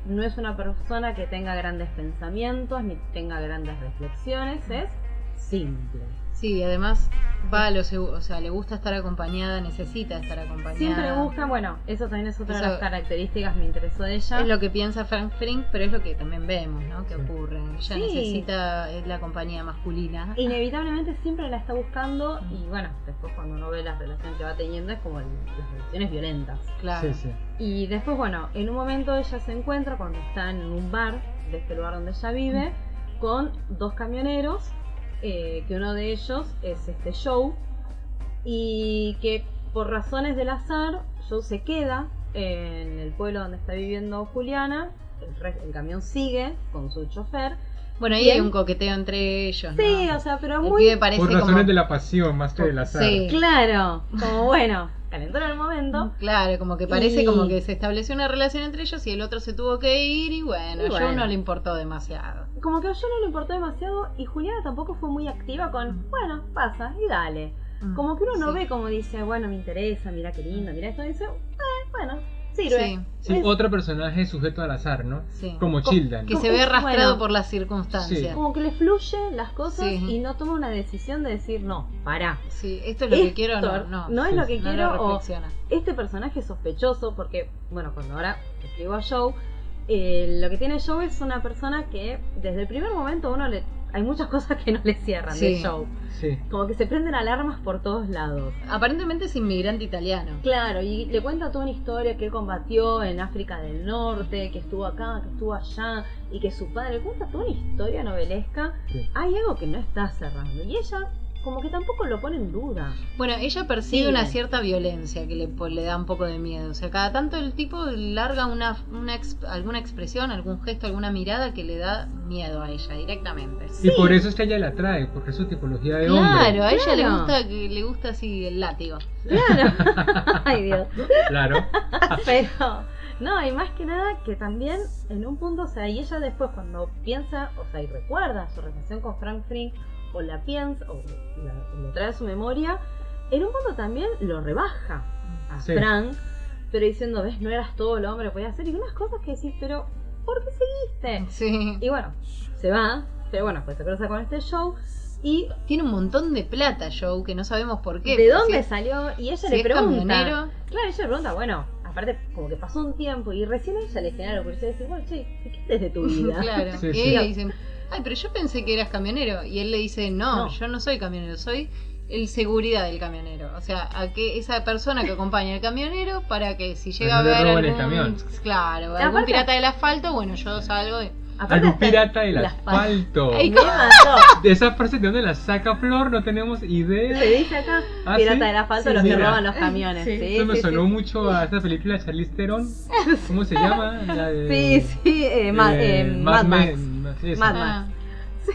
No es una persona que tenga grandes pensamientos ni tenga grandes reflexiones, es simple. Sí, además va a lo o sea, le gusta estar acompañada, necesita estar acompañada. Siempre busca, bueno, eso también es otra de las características me interesó de ella. Es lo que piensa Frank Frink, pero es lo que también vemos, ¿no? Que Sí. ocurre. Ella Sí. necesita es la compañía masculina. Inevitablemente siempre la está buscando y bueno, después cuando uno ve las relaciones que va teniendo es como el- las relaciones violentas. Claro. Sí, sí. Y después, bueno, en un momento ella se encuentra cuando está en un bar de este lugar donde ella vive con dos camioneros, eh, que uno de ellos es este Joe y que por razones del azar Joe se queda en el pueblo donde está viviendo Juliana, el, camión sigue con su chofer. Bueno, ahí hay un coqueteo entre ellos. ¿no? Sí, o sea, pero El muy pibe parece Por razones como... de la pasión más que del azar. Sí. claro, como bueno, calentó en el momento. Claro, como que parece Y- como que se estableció una relación entre ellos y el otro se tuvo que ir y bueno, Y a Joe no le importó demasiado. como que a yo no le importó demasiado y Juliana tampoco fue muy activa con, bueno, pasa y dale. Mm, Como que uno no sí. ve como dice, bueno, me interesa, mira qué lindo, mira esto, y dice, eh, bueno, sirve. Sí. Sí, Es otro personaje sujeto al azar, ¿no? Sí. Como Co- Childan. Que se ve arrastrado bueno. por las circunstancias. Como que le fluye las cosas Sí. y no toma una decisión de decir, no, pará. Sí, esto es lo que quiero, no, no. es Sí, lo que no quiero lo o reflexiona. este personaje es sospechoso porque, bueno, cuando ahora escribo a Joe, eh, lo que tiene Joe es una persona que desde el primer momento uno le... Hay muchas cosas que no le cierran de Sí. Joe. Sí. Como que se prenden alarmas por todos lados. Aparentemente es inmigrante italiano. Claro, y le cuenta toda una historia que él combatió en África del Norte, que estuvo acá, que estuvo allá, y que su padre le cuenta toda una historia novelesca. Sí. Hay algo que no está cerrando, y ella como que tampoco lo pone en duda. Bueno, ella percibe Sí. una cierta violencia que le, pues, le da un poco de miedo. O sea, cada tanto el tipo larga una, una ex- alguna expresión, algún gesto, alguna mirada que le da miedo a ella directamente. Y por eso es que ella la atrae, porque es su tipología de hombre. Claro, a ella le Claro. gusta que le gusta así el látigo. Claro. Ay, Dios. Claro. Pero, no, y más que nada que también en un punto, o sea, y ella después cuando piensa, o sea, y recuerda su relación con Frank Frink, o la piensa, o la- lo trae a su memoria, en un punto también lo rebaja a Sí. Frank, pero diciendo, ves, no eras todo lo hombre que podía hacer, y unas cosas que decís, pero, ¿por qué seguiste? Sí. Y bueno, se va, pero bueno, pues se cruza con este show, y Tiene un montón de plata, Joe, que no sabemos por qué. ¿de dónde si es- salió? Y ella si le es pregunta. camionero. Claro, ella le pregunta, bueno, aparte como que pasó un tiempo y recién ella le genera la curiosidad de decir, bueno, che, ¿qué haces de tu vida? Claro. Sí, y sí. ella dice, ay, pero yo pensé que eras camionero. Y él le dice, no, No. yo no soy camionero, soy el seguridad del camionero. O sea, a que esa persona que acompaña al camionero para que si llega a no le ver algún, camión. claro, algún pirata del asfalto, bueno, yo salgo y... Aparte Algún pirata del el asfalto. Ay, Me mató. De esa frase de dónde la saca Flor, no tenemos idea. Se dice acá, Ah, pirata ¿sí? del asfalto, Sí, los que mira. roban los camiones. Sí. Sí, Eso me sí, sonó sí. mucho a esta película de Charlize Theron. ¿Cómo se llama? La de, Sí, sí, eh, Ma- eh, Mad Max. Esa. Mad Ah,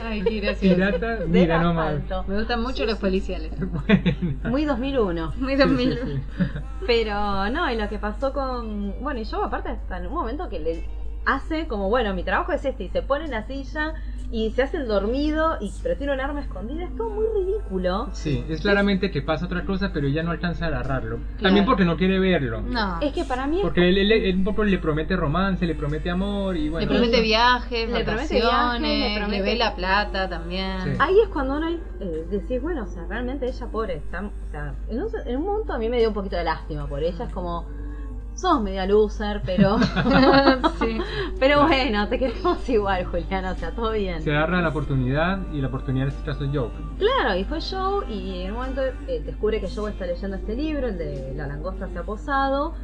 ay, qué gracioso. Pirata, Del mira nomás. asfalto. Me gustan mucho los policiales. Bueno. Muy 2001. Muy Sí, 2000. sí, sí. Pero no, y lo que pasó con. Bueno, y yo, aparte, hasta en un momento que le hace como, bueno, mi trabajo es este, y se pone en la silla y se hace el dormido, y pero tiene un arma escondida. Es todo muy ridículo. Sí, es claramente que pasa otra cosa, pero ella no alcanza a agarrarlo. También porque no quiere verlo. No. Es que para mí es Porque él, él- él un poco le promete romance, le promete amor y Le bueno. promete viajes, Le promete viajes, le promete- le ve la plata también. Sí. Ahí es cuando uno eh, decís, bueno, o sea, realmente ella pobre, está, o sea, en un, en un momento a mí me dio un poquito de lástima por ella, es como, sos media loser, pero, sí. pero bueno, te queremos igual, Juliana, o sea, todo bien. Se agarra la oportunidad y la oportunidad en este caso es Joe. Claro, y fue Joe, y en un momento eh, descubre que Joe está leyendo este libro, el de La langosta se ha posado,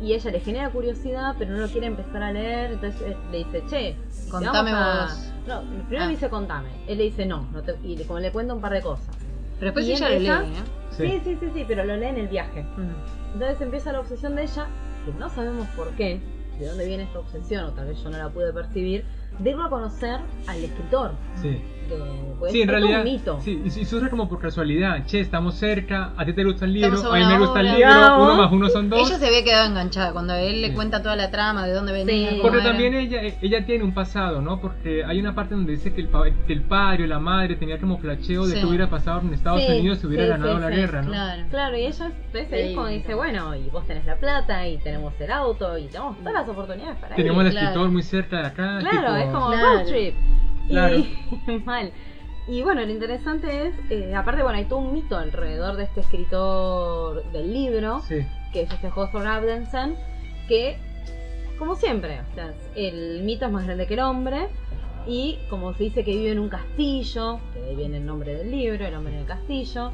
y ella le genera curiosidad, pero no lo quiere empezar a leer, entonces eh, le dice, che, Contame vamos a-". vos. No, primero Ah. le dice contame, él le dice no, no te- y le- como le cuenta un par de cosas. Pero después Y ella lo lee, ¿eh? Sí. Sí, sí, sí, sí, pero lo lee en el viaje. Entonces empieza la obsesión de ella, no sabemos por qué, de dónde viene esta obsesión, o tal vez yo no la pude percibir, de irlo a conocer al escritor. Sí. De, pues, Sí, en es como realidad. un mito. Sí, y y surge como por casualidad. Che, estamos cerca, a ti te gusta el libro, a mí me gusta el libro, uno más uno son dos. Ella se había quedado enganchada cuando él le Sí. cuenta toda la trama, de dónde venía. Sí. Porque era. también ella, ella tiene un pasado, ¿no? Porque hay una parte donde dice que el, que el padre o la madre tenía como flasheo de Sí. que hubiera pasado en Estados Sí, Unidos si hubiera sí, ganado sí, la sí, guerra, ¿no? Claro. Claro, y ella es como Sí. dice, bueno, y vos tenés la plata, y tenemos el auto, y tenemos todas las oportunidades para Tenemos ir. al Claro. escritor muy cerca de acá. Claro, tipo- es como Claro. road trip. Claro. Y mal. Y bueno, lo interesante es, eh, aparte, bueno, hay todo un mito alrededor de este escritor del libro, Sí. que es este Hawthorne Abdensen, que, como siempre, o sea, el mito es más grande que el hombre, y como se dice que vive en un castillo, que de ahí viene el nombre del libro, el hombre en el castillo,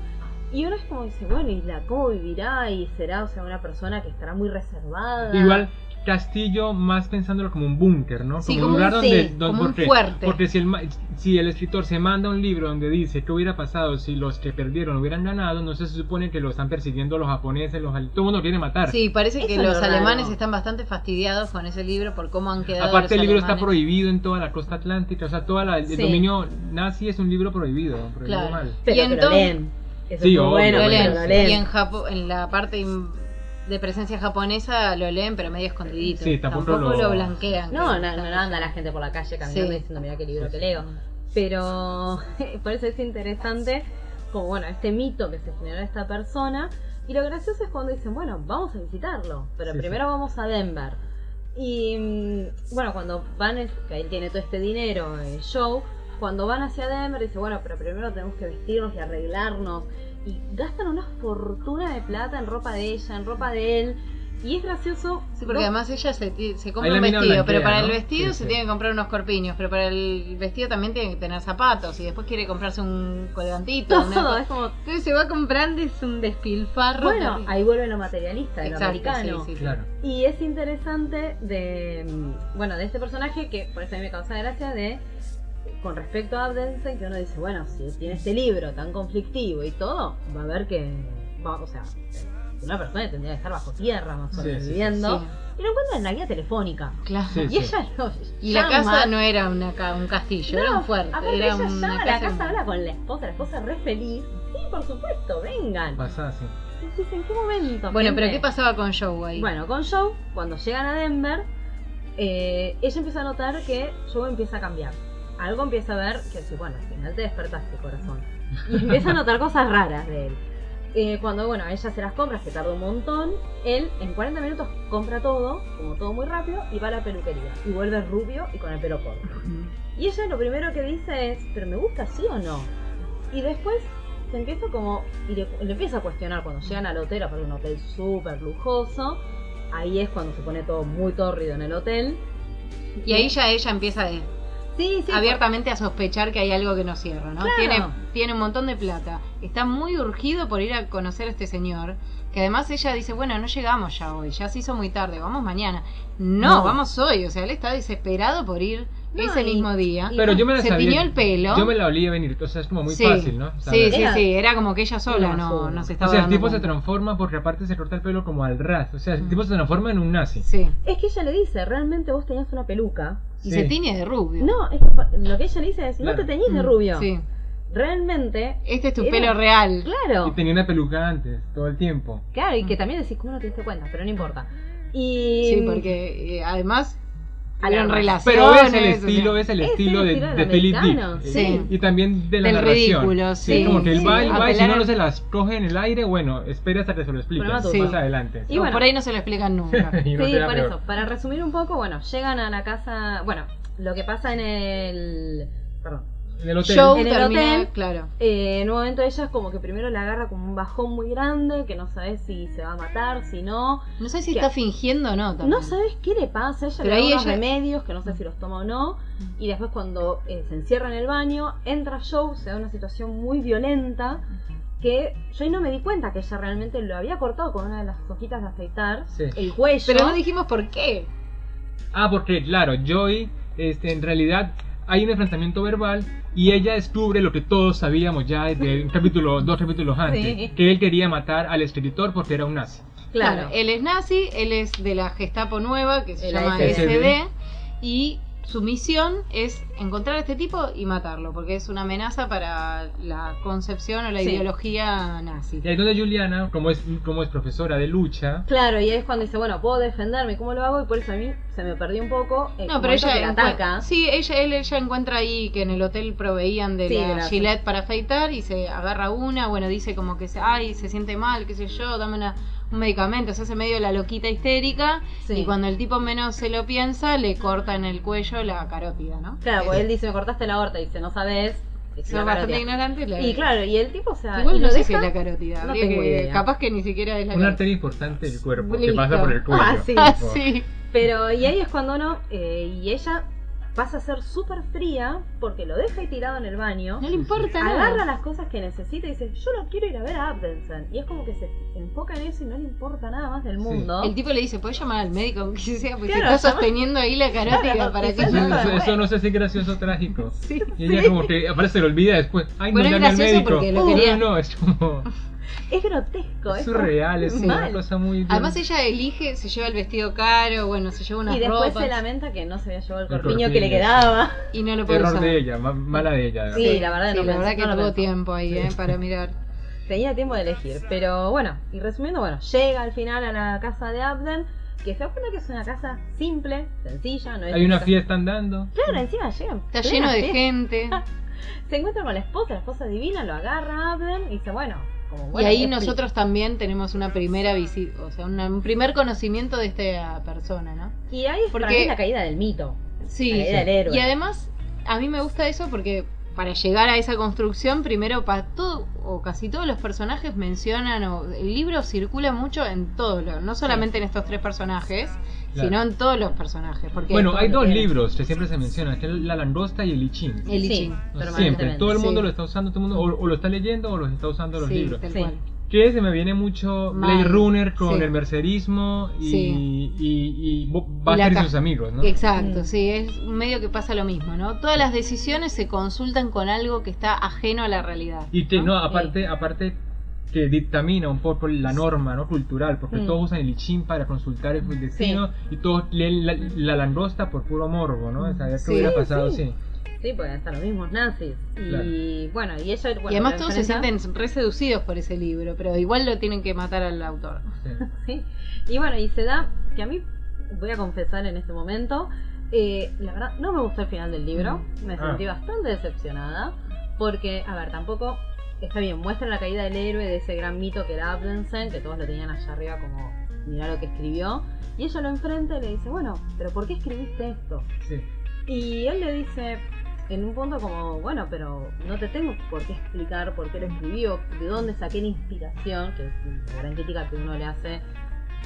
y uno es como dice, bueno, ¿y la, cómo vivirá? ¿Y será, o sea, una persona que estará muy reservada? Igual castillo más pensándolo como un búnker, ¿no? Sí, como un- lugar donde, sí, donde- como un porque, fuerte. porque si el ma- si el escritor se manda un libro donde dice qué hubiera pasado si los que perdieron hubieran ganado, no se supone que lo están persiguiendo los japoneses, los al- todo el mundo quiere matar. Sí, parece que Eso los raro. alemanes están bastante fastidiados con ese libro por cómo han quedado. Aparte el libro está prohibido en toda la costa atlántica, o sea, toda la, el Sí. dominio nazi es un libro prohibido, prohibido Claro. mal. Pero Y leen. Eso Sí, es muy obvio, bueno, leen. lo leen. Y en, Japo- en la parte de presencia japonesa lo leen, pero medio escondidito. Sí, tampoco tampoco lo- lo... blanquean. No, no, no anda la gente por la calle caminando Sí. diciendo mira qué libro Sí, que sí. leo. Pero por eso es interesante como bueno, este mito que se generó en esta persona. Y lo gracioso es cuando dicen, bueno, vamos a visitarlo, pero Sí, primero sí. vamos a Denver. Y mm, bueno, cuando van, es- que él tiene todo este dinero, el show, cuando van hacia Denver, dice, bueno, pero primero tenemos que vestirnos y arreglarnos. Y gastan una fortuna de plata en ropa de ella, en ropa de él. Y es gracioso. Sí, porque además ella se, compra un vestido, blanquea, pero para ¿no? el vestido Sí, se sí. tiene que comprar unos corpiños, pero para el vestido también tiene que tener zapatos y después quiere comprarse un colgantito. todo, es como Entonces se va comprando y es un despilfarro. Bueno, ahí vuelve lo materialista, lo Exacto, americano. sí, sí. Claro. Y es interesante de, mm, bueno, de este personaje que por eso a mí me causa gracia de, con respecto a Abdensen, que uno dice, bueno, si tiene este libro tan conflictivo y todo, va a ver que, va, o sea, una persona tendría que estar bajo tierra más o Sí, menos sí, sí. viviendo. Sí. Y lo encuentra en la guía telefónica. Claro. Sí, Y ella lo Y la casa no era una, ca- un castillo, era un fuerte. Era ella una llama a la casa- casa, habla con la esposa, la esposa re feliz. Sí, por supuesto, vengan. Pasa así. Y dice, ¿En qué momento? Bueno, pero? ¿qué pasaba con Joe ahí? Bueno, con Joe, cuando llegan a Denver, eh, ella empieza a notar que Joe empieza a cambiar. Algo empieza a ver que bueno, al final te despertaste, corazón. Y empieza a notar cosas raras de él. Eh, cuando, bueno, ella hace las compras, que tarda un montón, él en 40 minutos compra todo, como todo muy rápido, y va a la peluquería. Y vuelve rubio y con el pelo corto. Y ella lo primero que dice es, ¿pero me gusta así o no? Y después se empieza como, y le, le empieza a cuestionar cuando llegan al hotel, aparte un hotel súper lujoso, ahí es cuando se pone todo muy tórrido en el hotel. Y ahí ya ella empieza de- sí, sí, abiertamente a sospechar que hay algo que no cierra, ¿no? Claro. Tiene, tiene un montón de plata. Está muy urgido por ir a conocer a este señor. Que además ella dice, bueno, no llegamos ya hoy, ya se hizo muy tarde, vamos mañana. No, No. vamos hoy. O sea, él está desesperado por ir No, ese y- mismo día. y Pero yo me la se sabía. tiñó el pelo. Yo me la olía venir, o sea, es como muy Sí, fácil, ¿no? Sí, sí, Era- sí, era como que ella sola no, no se O estaba sea, el tipo se transforma porque aparte se corta el pelo como al ras. O sea, el tipo se transforma en un nazi. Sí. Es que ella le dice, realmente vos tenías una peluca. Y Sí. se tiñe de rubio. No, es que lo que ella le dice es, no Claro. te teñís de Mm, rubio. Sí. Realmente, Este es tu Era- pelo real. claro. Y tenía una peluca antes, todo el tiempo. Claro, y que también decís, ¿cómo no te diste cuenta? Pero no importa. Y... Sí, porque eh, además Tuvieron relaciones. Pero es el o sea, estilo, es el Es el estilo de, del de Philip Dick. sí. Y también de la Del narración. ridículo, sí, como que él sí, va y va y si no, no se las coge en el aire, bueno, espera hasta que se lo explique. Más adelante. Y no, bueno. por ahí no se lo explican nunca. No sí, por peor. eso. Para resumir un poco, bueno, llegan a la casa. Bueno, lo que pasa en el. Perdón. En el hotel. Show En el termina, hotel. claro. Eh, en un momento ella es como que primero le agarra como un bajón muy grande, que no sabes si se va a matar, si no. No sé si está fingiendo o no. También. No sabes qué le pasa, ella Pero le da unos ella- remedios que no sé si los toma o no. Y después cuando eh, se encierra en el baño, entra Joe, se da una situación muy violenta. Que yo ahí no me di cuenta que ella realmente lo había cortado con una de las hojitas de afeitar. Sí. El cuello. Pero no dijimos por qué. Ah, porque claro, Joy, este, en realidad hay un enfrentamiento verbal y ella descubre lo que todos sabíamos ya desde un capítulo, dos capítulos antes, Sí. que él quería matar al escritor porque era un nazi. Claro. él es nazi, él es de la Gestapo nueva, que se El llama. SD, y su misión es encontrar a este tipo y matarlo, porque es una amenaza para la concepción o la Sí. ideología nazi. Y ahí donde Juliana, como es, como es profesora de lucha, Claro, y ahí es cuando dice, bueno, puedo defenderme, ¿cómo lo hago? Y por eso a mí se me perdió un poco. el No, pero ella que la ataca. Sí, ella, él, ella encuentra ahí que en el hotel proveían de Sí, la de la- Gillette para afeitar y se agarra una, bueno, dice como que se, ay, se siente mal, qué sé yo, dame una, un medicamento, se hace medio la loquita histérica Sí. y cuando el tipo menos se lo piensa, le corta en el cuello la carótida, ¿no? Claro, porque él dice, me cortaste la aorta, y dice, no sabes. es Son bastante carótida. ignorantes. la- Y claro, y el tipo, o sea, Igual no sé deja... si es la carótida, No habría tengo que- idea. capaz que ni siquiera es la una arteria importante del cuerpo que Listo. pasa por el cuello. Ah, sí. Ah, sí. Pero, y ahí es cuando no, eh, y ella pasa a ser súper fría porque lo deja ahí tirado en el baño. No le importa Agarra nada. las cosas que necesita y dice, yo lo quiero ir a ver a Abdensen. Y es como que se enfoca en eso y no le importa nada más del Sí. mundo. El tipo le dice, ¿puedes llamar al médico? Aunque sea, porque Claro, se está sosteniendo ahí la carótida Claro, para que sí, Eso, no- eso- eso no sé si es gracioso o trágico. Sí. Y ella como que aparece le olvida después. Ay, no Bueno, es llame al gracioso médico. porque lo Uh, quería- No, es como Es grotesco. es es surreal, es una cosa muy... Además ella elige, se lleva el vestido caro, bueno, se lleva unas Y después ropas se lamenta que no se había llevado el corpiño que le quedaba. y no lo puede Error usar. de ella, ma- mala de ella. Sí, la verdad Sí, no la verdad que no lo tuvo tiempo ahí, eh, para mirar. Tenía tiempo de elegir. Pero bueno, y resumiendo, bueno, llega al final a la casa de Abden, que se da cuenta que es una casa simple, sencilla, no es Hay una fiesta andando. Claro, encima llegan. Está lleno de gente. Se encuentra con la esposa, la esposa divina, lo agarra a Abden y dice, bueno, como y ahí nosotros también tenemos una primera visita, o sea, una- un primer conocimiento de esta persona, ¿no? Y ahí es para Porque- mí la caída del mito. Sí, La caída del héroe. y además a mí me gusta eso porque para llegar a esa construcción, primero para todo o casi todos los personajes mencionan o el libro circula mucho en todos los, no solamente en estos tres personajes, Claro. sino en todos los personajes, porque Bueno, hay dos libros que siempre se mencionan, que es la langosta y el lichín. el Sí. Lichin. Siempre, todo el mundo Sí. lo está usando, todo el mundo o, o lo está leyendo o los está usando los Sí, libros. tal Sí. cual. Que se me viene mucho Mal. Blade Runner con Sí. el mercerismo y, Sí. y, y Buster y sus amigos, ¿no? Exacto, Mm. sí, es un medio que pasa lo mismo, ¿no? Todas las decisiones se consultan con algo que está ajeno a la realidad. Y que no, Eh, aparte, aparte que dictamina un poco la norma no cultural, porque Mm. todos usan el lichín para consultar el destino y todos leen la, la langosta por puro morbo, ¿no? O sea, ¿qué Sí, hubiera pasado sí. sí. Sí, porque están los mismos nazis. Y Claro. bueno, y ella. Bueno, y además todos se sienten re seducidos por ese libro, pero igual lo tienen que matar al autor. Sí. Sí. Y bueno, y se da que a mí, voy a confesar en este momento, eh, la verdad no me gustó el final del libro, me Ah. sentí bastante decepcionada, porque, a ver, tampoco, está bien, muestra la caída del héroe de ese gran mito que era Abdensen, que todos lo tenían allá arriba como, mirá lo que escribió, y ella lo enfrenta y le dice, bueno, pero ¿por qué escribiste esto? Sí. Y él le dice en un punto como, bueno, pero no te tengo por qué explicar por qué lo escribió, de dónde saqué la inspiración, que es la gran crítica que uno le hace,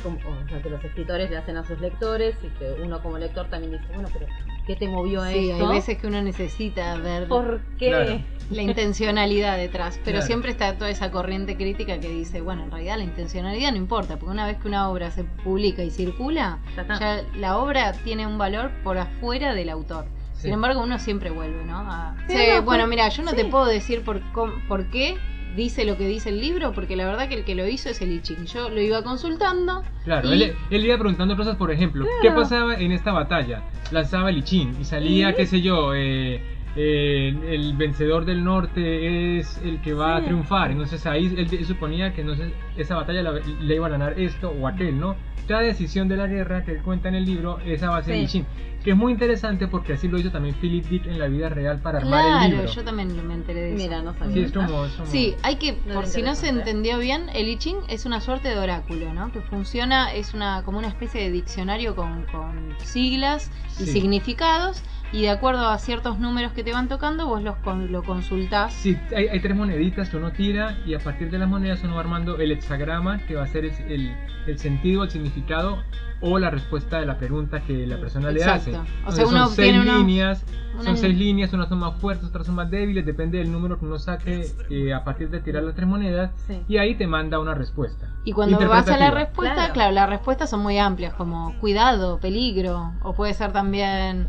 como- o sea, que los escritores le hacen a sus lectores y que uno como lector también dice, bueno, pero ¿qué te movió a Sí, hay esto? veces que uno necesita ver ¿Por qué? Claro. la intencionalidad detrás, pero Claro. siempre está toda esa corriente crítica que dice, bueno, en realidad la intencionalidad no importa, porque una vez que una obra se publica y circula, Ya la obra tiene un valor por afuera del autor. Sí. Sin embargo, uno siempre vuelve, ¿no? A- Sí, Sí, no, bueno, mira, yo no sí. te puedo decir por, cómo- por qué dice lo que dice el libro, porque la verdad que el que lo hizo es el I Ching. Yo lo iba consultando. Claro, y- él, él iba preguntando cosas, por ejemplo, ¿qué pasaba en esta batalla? Lanzaba el lichín y salía, qué sé yo, eh, eh, el vencedor del norte es el que va a triunfar. Entonces ahí él, él suponía que entonces esa batalla la- le iba a ganar esto o aquel, ¿no? Cada decisión de la guerra que él cuenta en el libro es a base de Sí. lichín. Que es muy interesante porque así lo hizo también Philip Dick en la vida real para armar el Claro, libro. yo también me enteré de eso. Mira, no sabía. Sí, es como... es como- Sí, hay que, No por si no se entendió bien, el I Ching es una suerte de oráculo, ¿no? Que funciona, es una como una especie de diccionario con, con siglas y Sí. significados, y de acuerdo a ciertos números que te van tocando, vos los con- lo consultás. Sí, hay, hay tres moneditas que uno tira y a partir de las monedas uno va armando el hexagrama que va a ser el, el- el sentido, el significado o la respuesta de la pregunta que la persona le hace. Exacto. O Entonces sea, uno son seis una- líneas, una- son seis líneas, unas son más fuertes, otras son más débiles, depende del número que uno saque eh, a partir de tirar las tres monedas Sí. y ahí te manda una respuesta. Y cuando vas a la respuesta, Claro. claro. las respuestas son muy amplias, como cuidado, peligro, o puede ser también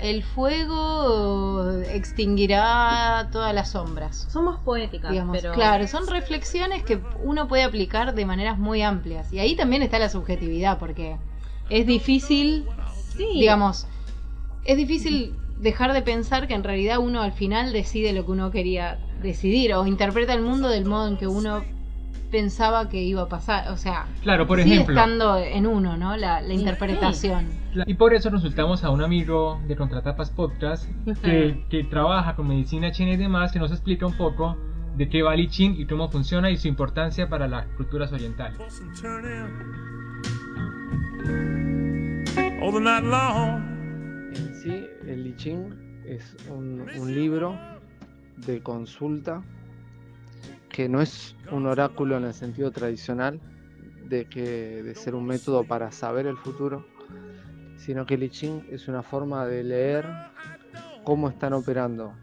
el fuego extinguirá todas las sombras. Son más poéticas, pero... Claro, son reflexiones que uno puede aplicar de maneras muy amplias. Y ahí también está la subjetividad, porque es difícil, digamos, es difícil dejar de pensar que en realidad uno al final decide lo que uno quería decidir o interpreta el mundo del modo en que uno pensaba que iba a pasar. O sea, claro, por sigue ejemplo, estando en uno, ¿no? La, interpretación. Y por eso consultamos a un amigo de Contratapas Podcast que, que trabaja con medicina china y demás, que nos explica un poco de qué va Ching y cómo funciona y su importancia para las culturas orientales. En sí, el I Ching es un, un libro de consulta que no es un oráculo en el sentido tradicional de que de ser un método para saber el futuro, sino que el I Ching es una forma de leer cómo están operando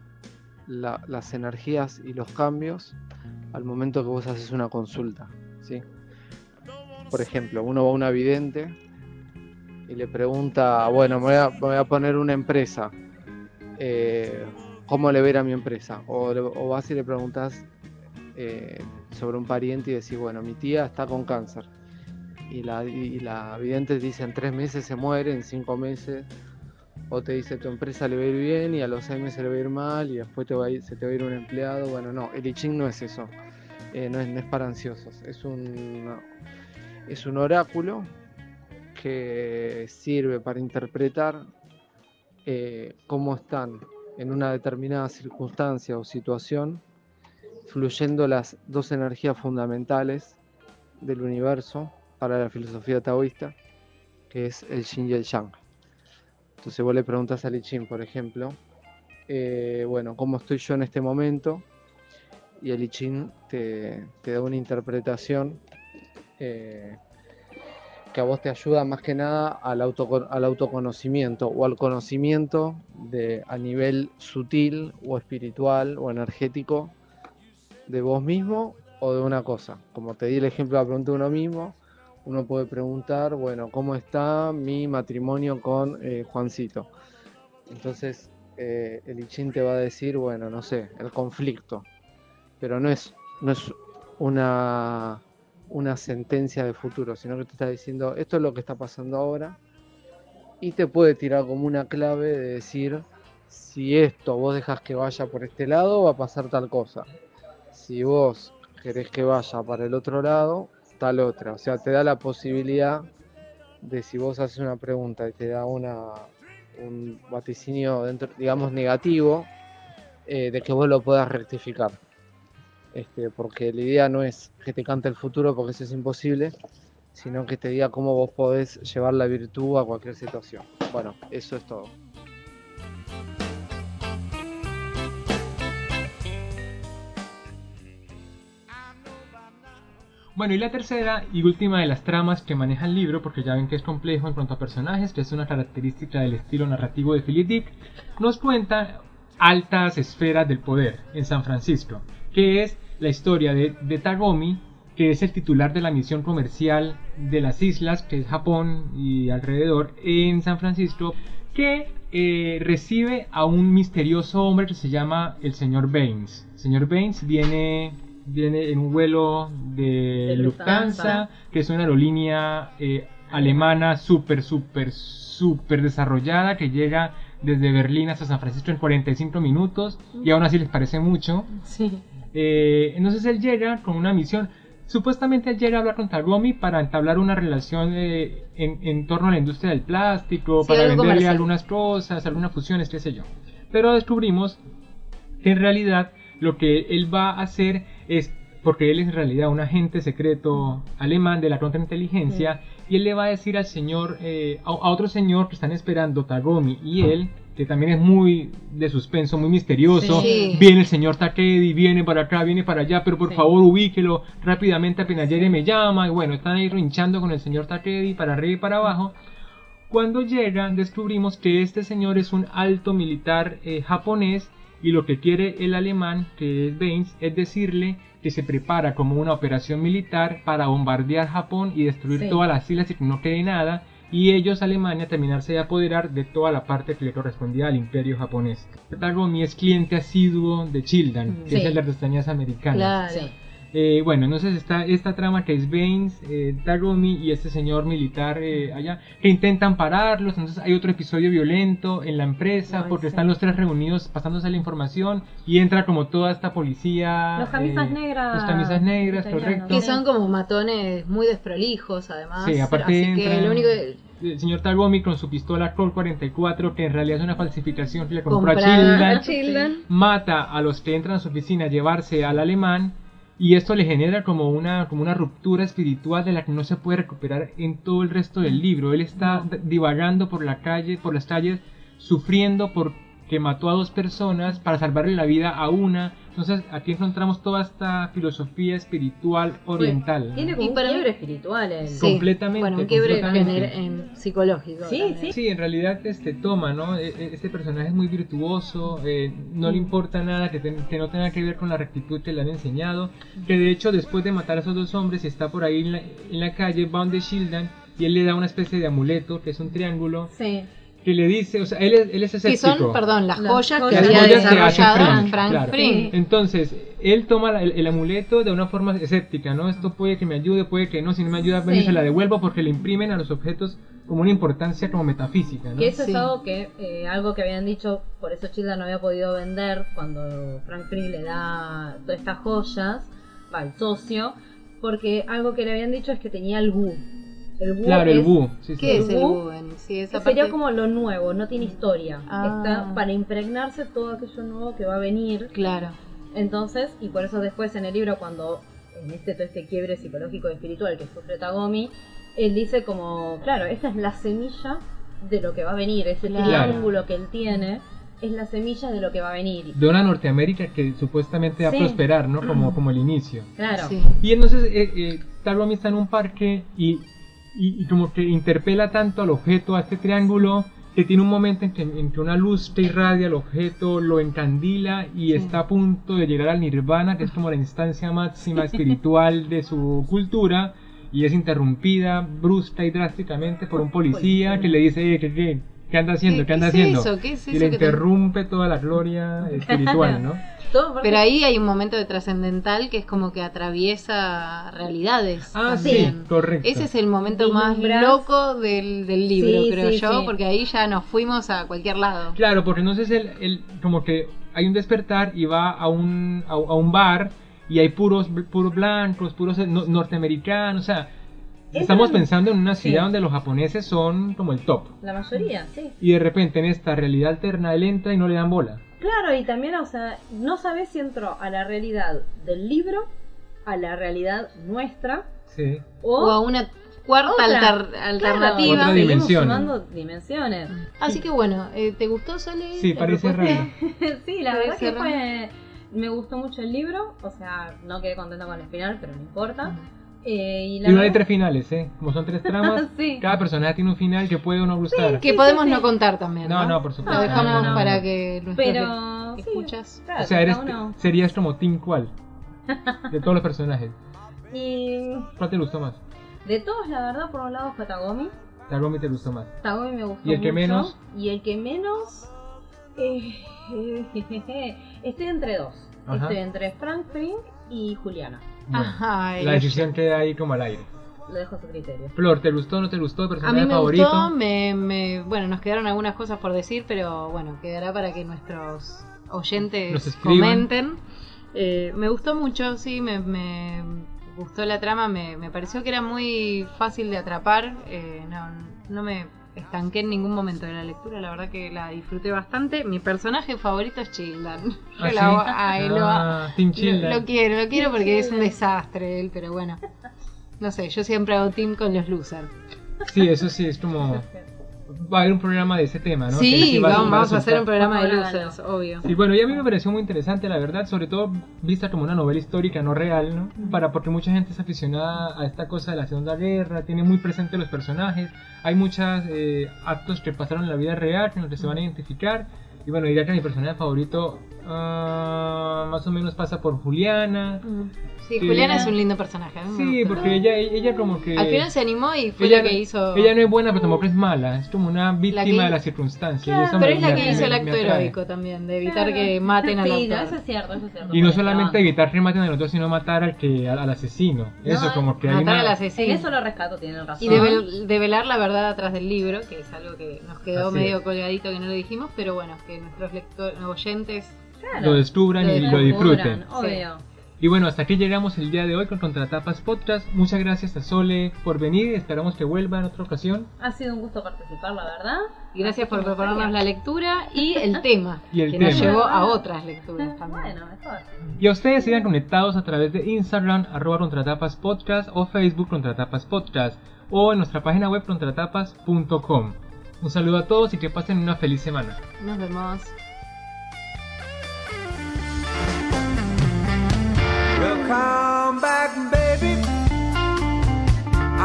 las energías y los cambios al momento que vos haces una consulta. ¿sí? Por ejemplo, uno va a un vidente y le pregunta, bueno, me voy a, poner una empresa, eh, ¿cómo le ver a mi empresa? O vas y le preguntas eh, sobre un pariente y decir, bueno, mi tía está con cáncer. Y la, y la vidente dice, en tres meses se muere, en cinco meses. O te dice, tu empresa le va a ir bien y a los seis meses le va a ir mal y después te va a ir, se te va a ir un empleado. Bueno, no, el I no es eso. Eh, no, es, no, es, para ansiosos. Es un, es un oráculo que sirve para interpretar eh, cómo están en una determinada circunstancia o situación fluyendo las dos energías fundamentales del universo para la filosofía taoísta, que es el yin y el yang. Entonces vos le preguntas a Li Chin, por ejemplo, eh, bueno, ¿cómo estoy yo en este momento? Y el I Ching te, da una interpretación eh, que a vos te ayuda más que nada al, al autoconocimiento o al conocimiento de, a nivel sutil o espiritual o energético de vos mismo o de una cosa. Como te di el ejemplo de la pregunta de uno mismo, uno puede preguntar, bueno, ¿cómo está mi matrimonio con eh, Juancito? Entonces eh, el Ichin te va a decir, bueno, no sé, el conflicto. Pero no es, no es una, una sentencia de futuro, sino que te está diciendo, esto es lo que está pasando ahora. Y te puede tirar como una clave de decir, si esto vos dejas que vaya por este lado, va a pasar tal cosa si vos querés que vaya para el otro lado, tal otra. O sea, te da la posibilidad de si vos haces una pregunta y te da una, un vaticinio, dentro, digamos, negativo, eh, de que vos lo puedas rectificar. Este, porque la idea no es que te cante el futuro, porque eso es imposible, sino que te diga cómo vos podés llevar la virtud a cualquier situación. Bueno, eso es todo. Bueno, y la tercera y última de las tramas que maneja el libro, porque ya ven que es complejo en cuanto a personajes, que es una característica del estilo narrativo de Philip Dick, nos cuenta altas esferas del poder en San Francisco, que es la historia de, de Tagomi, que es el titular de la misión comercial de las islas, que es Japón y alrededor, en San Francisco, que eh, recibe a un misterioso hombre que se llama el señor Baines. El señor Baines viene viene en un vuelo de, Lufthansa, que es una aerolínea eh, alemana súper, súper, súper desarrollada que llega desde Berlín hasta San Francisco en 45 minutos y aún así les parece mucho. Sí. Eh, entonces él llega con una misión. Supuestamente él llega a hablar con Tagomi para entablar una relación eh, en, torno a la industria del plástico, para venderle algunas cosas, algunas fusiones, qué sé yo. Pero descubrimos que en realidad lo que él va a hacer es porque él es en realidad un agente secreto alemán de la contrainteligencia y él le va a decir al señor, eh, a, otro señor que están esperando, Tagomi y él, que también es muy de suspenso, muy misterioso, viene el señor Takedi, viene para acá, viene para allá, pero por favor ubíquelo rápidamente apenas llegue me llama, y bueno, están ahí rinchando con el señor Takedi para arriba y para abajo. Cuando llegan descubrimos que este señor es un alto militar eh, japonés y lo que quiere el alemán, que es Baines, es decirle que se prepara como una operación militar para bombardear Japón y destruir todas las islas y que no quede nada y ellos, Alemania, terminarse de apoderar de toda la parte que le correspondía al imperio japonés. Es cliente asiduo de Childan, que Sí. es el de artesanías americanas. Claro. Sí. Eh, bueno, entonces está esta trama que es Baines, eh, Tagomi y este señor militar eh, allá que intentan pararlos. Entonces hay otro episodio violento en la empresa Ay, porque sí. están los tres reunidos pasándose la información y entra como toda esta policía. Los camisas eh, negras Los camisas negras, correcto. Que son como matones muy desprolijos, además. Sí, aparte Así que lo único El señor Tagomi con su pistola Colt 44, que en realidad es una falsificación que le compró a Comprada a Childan. mata a los que entran a su oficina a llevarse al alemán y esto le genera como una, como una ruptura espiritual de la que no se puede recuperar en todo el resto del libro. Él está divagando por la calle, por las calles, sufriendo porque mató a dos personas para salvarle la vida a una. Entonces aquí encontramos toda esta filosofía espiritual oriental. Tiene como Y un para quiebre espiritual él. Sí, Completamente, Bueno, un quiebre completamente. gener- en psicológico. Sí, también. sí. Sí, en realidad este toma, ¿no? E- e- Este personaje es muy virtuoso, eh, no le importa nada que, ten- que no tenga que ver con la rectitud que le han enseñado, que de hecho después de matar a esos dos hombres está por ahí en la, en la calle, va donde Shildan y él le da una especie de amuleto, que es un triángulo, Sí. Que le dice, o sea, él es, él es Que escéptico. son, perdón, las Las joyas que había que hace desarrollado Frank, Frank claro. Fring. Entonces, él toma la- el, el amuleto de una forma escéptica, ¿no? Esto puede que me ayude, puede que no, si no me ayuda, Sí. se la devuelvo porque le imprimen a los objetos como una importancia como metafísica, ¿no? Que eso Sí. es algo que, eh, algo que habían dicho, por eso Childa no había podido vender cuando Frank Free le da todas estas joyas al socio, porque algo que le habían dicho es que tenía el. El Wu Claro, el es- Wu. Sí, sí. ¿Qué es el en Sí, esa Sería parte- como lo nuevo, no tiene historia. Ah. Está para impregnarse todo aquello nuevo que va a venir. Claro. Entonces, y por eso después en el libro, cuando en este todo este quiebre psicológico y espiritual que sufre Tagomi, él dice como, claro, esta es la semilla de lo que va a venir, ese Claro. triángulo que él tiene es la semilla de lo que va a venir. de una Norteamérica que supuestamente va Sí. a prosperar, ¿no? Como, como el inicio. Claro. Sí. Y entonces eh, eh, Tagomi está en un parque y, y, y como que interpela tanto al objeto, a este triángulo, que tiene un momento en que, en que una luz que irradia al objeto, lo encandila y Sí. está a punto de llegar al nirvana, que es como la instancia máxima espiritual de su cultura, y es interrumpida brusca y drásticamente por un policía que le dice, eh, ¿qué, qué, qué anda haciendo? ¿Qué- ¿Qué anda es haciendo? eso? ¿Qué es y le te- interrumpe toda la gloria espiritual, ¿no? Todo porque- Pero ahí hay un momento de trascendental que es como que atraviesa realidades. Ah, sí, también. correcto. Ese es el momento más loco del, del libro, Sí, creo sí, yo, sí. porque ahí ya nos fuimos a cualquier lado. Claro, porque entonces él, él como que hay un despertar y va a un, a, a un bar y hay puros, puros blancos, puros no- norteamericanos, o sea, estamos es- pensando en una sí. ciudad donde los japoneses son como el top. La mayoría, sí. Y de repente en esta realidad alterna él entra y no le dan bola. Claro, y también, o sea, no sabes si entró a la realidad del libro, a la realidad nuestra, Sí. o, O a una cuarta Otra. alter- Claro, alternativa. Otra seguimos dimensión. sumando dimensiones. Así que bueno, eh, ¿te gustó Sole? Sí, ¿La parece raro. sí, la Puede verdad que fue. Me gustó mucho el libro, o sea, no quedé contenta con el final, pero no importa. Eh, y la Y no hay tres finales, ¿eh? Como son tres tramas, Sí. cada personaje tiene un final que puede o no gustar. Que Sí, podemos sí, no contar también. No, No, no, por supuesto. Lo dejamos No, no, no. para que Pero. escuchas. claro, O sea, eres, serías como Team cuál de todos los personajes. Y ¿Cuál te gustó más? de todos, la verdad, por un lado fue Tagomi. Tagomi te gustó más. Tagomi me gustó ¿Y el que menos? Y el que menos. eh, estoy entre dos. Ajá. Estoy entre Frank Frink y Juliana. Bueno, Ajá, la el- decisión queda ahí como al aire. Lo dejo a su criterio. Flor, ¿te gustó o no te gustó? A ¿Personaje mí me favorito? gustó, me, me- bueno, nos quedaron algunas cosas por decir, pero bueno, quedará para que nuestros oyentes comenten. Eh, me gustó mucho, sí, me, me gustó la trama, me, me pareció que era muy fácil de atrapar, eh, no, no me estanqué en ningún momento de la lectura, la verdad que la disfruté bastante. Mi personaje favorito es Childan. ¿Ah, sí? ay, lo- Ah, Team lo, Childan. lo quiero, lo quiero porque es un desastre él, pero bueno. No sé, yo siempre hago team con los losers. Sí, eso sí, es como... Va a haber un programa de ese tema, ¿no? Sí, va- vamos, va vamos a hacer un programa de a losers, obvio. Sí, bueno, y a mí me pareció muy interesante, la verdad, sobre todo vista como una novela histórica, no real, ¿no? Para, porque mucha gente es aficionada a esta cosa de la Segunda Guerra, tiene muy presente los personajes, hay muchos actos que pasaron en la vida real en los que se van a identificar, y bueno, diría que mi personaje favorito ah, más o menos pasa por Juliana, Sí, Juliana es un lindo personaje. Sí, porque ella, ella como que... Al final se animó y fue la que hizo... Ella no es buena, pero tampoco es mala. Es como una víctima de las circunstancias. pero es la que hizo el acto heroico también, de evitar que maten al autor. Sí, eso es cierto, eso es cierto. Y no solamente evitar que maten al autor, sino matar al que al, asesino. eso como que hay una... al asesino. En eso lo rescato, tiene razón. Y develar la verdad atrás del libro, que es algo que nos quedó medio colgadito que no lo dijimos, pero bueno, que nuestros lectores, oyentes... lo descubran y lo disfruten. Obvio. Y bueno, hasta aquí llegamos el día de hoy con Contratapas Podcast. Muchas gracias a Sole por venir. Esperamos que vuelva en otra ocasión. Ha sido un gusto participar, la verdad. Y gracias por prepararnos la lectura y el tema. y el que tema. nos llevó a otras lecturas también. Bueno, mejor. Y a ustedes sigan conectados a través de Instagram, arroba Contratapas Podcast o Facebook Contratapas Podcast o en nuestra página web contratapas.com. Un saludo a todos y que pasen una feliz semana. Nos vemos. Come back, baby.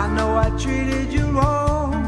I know I treated you wrong.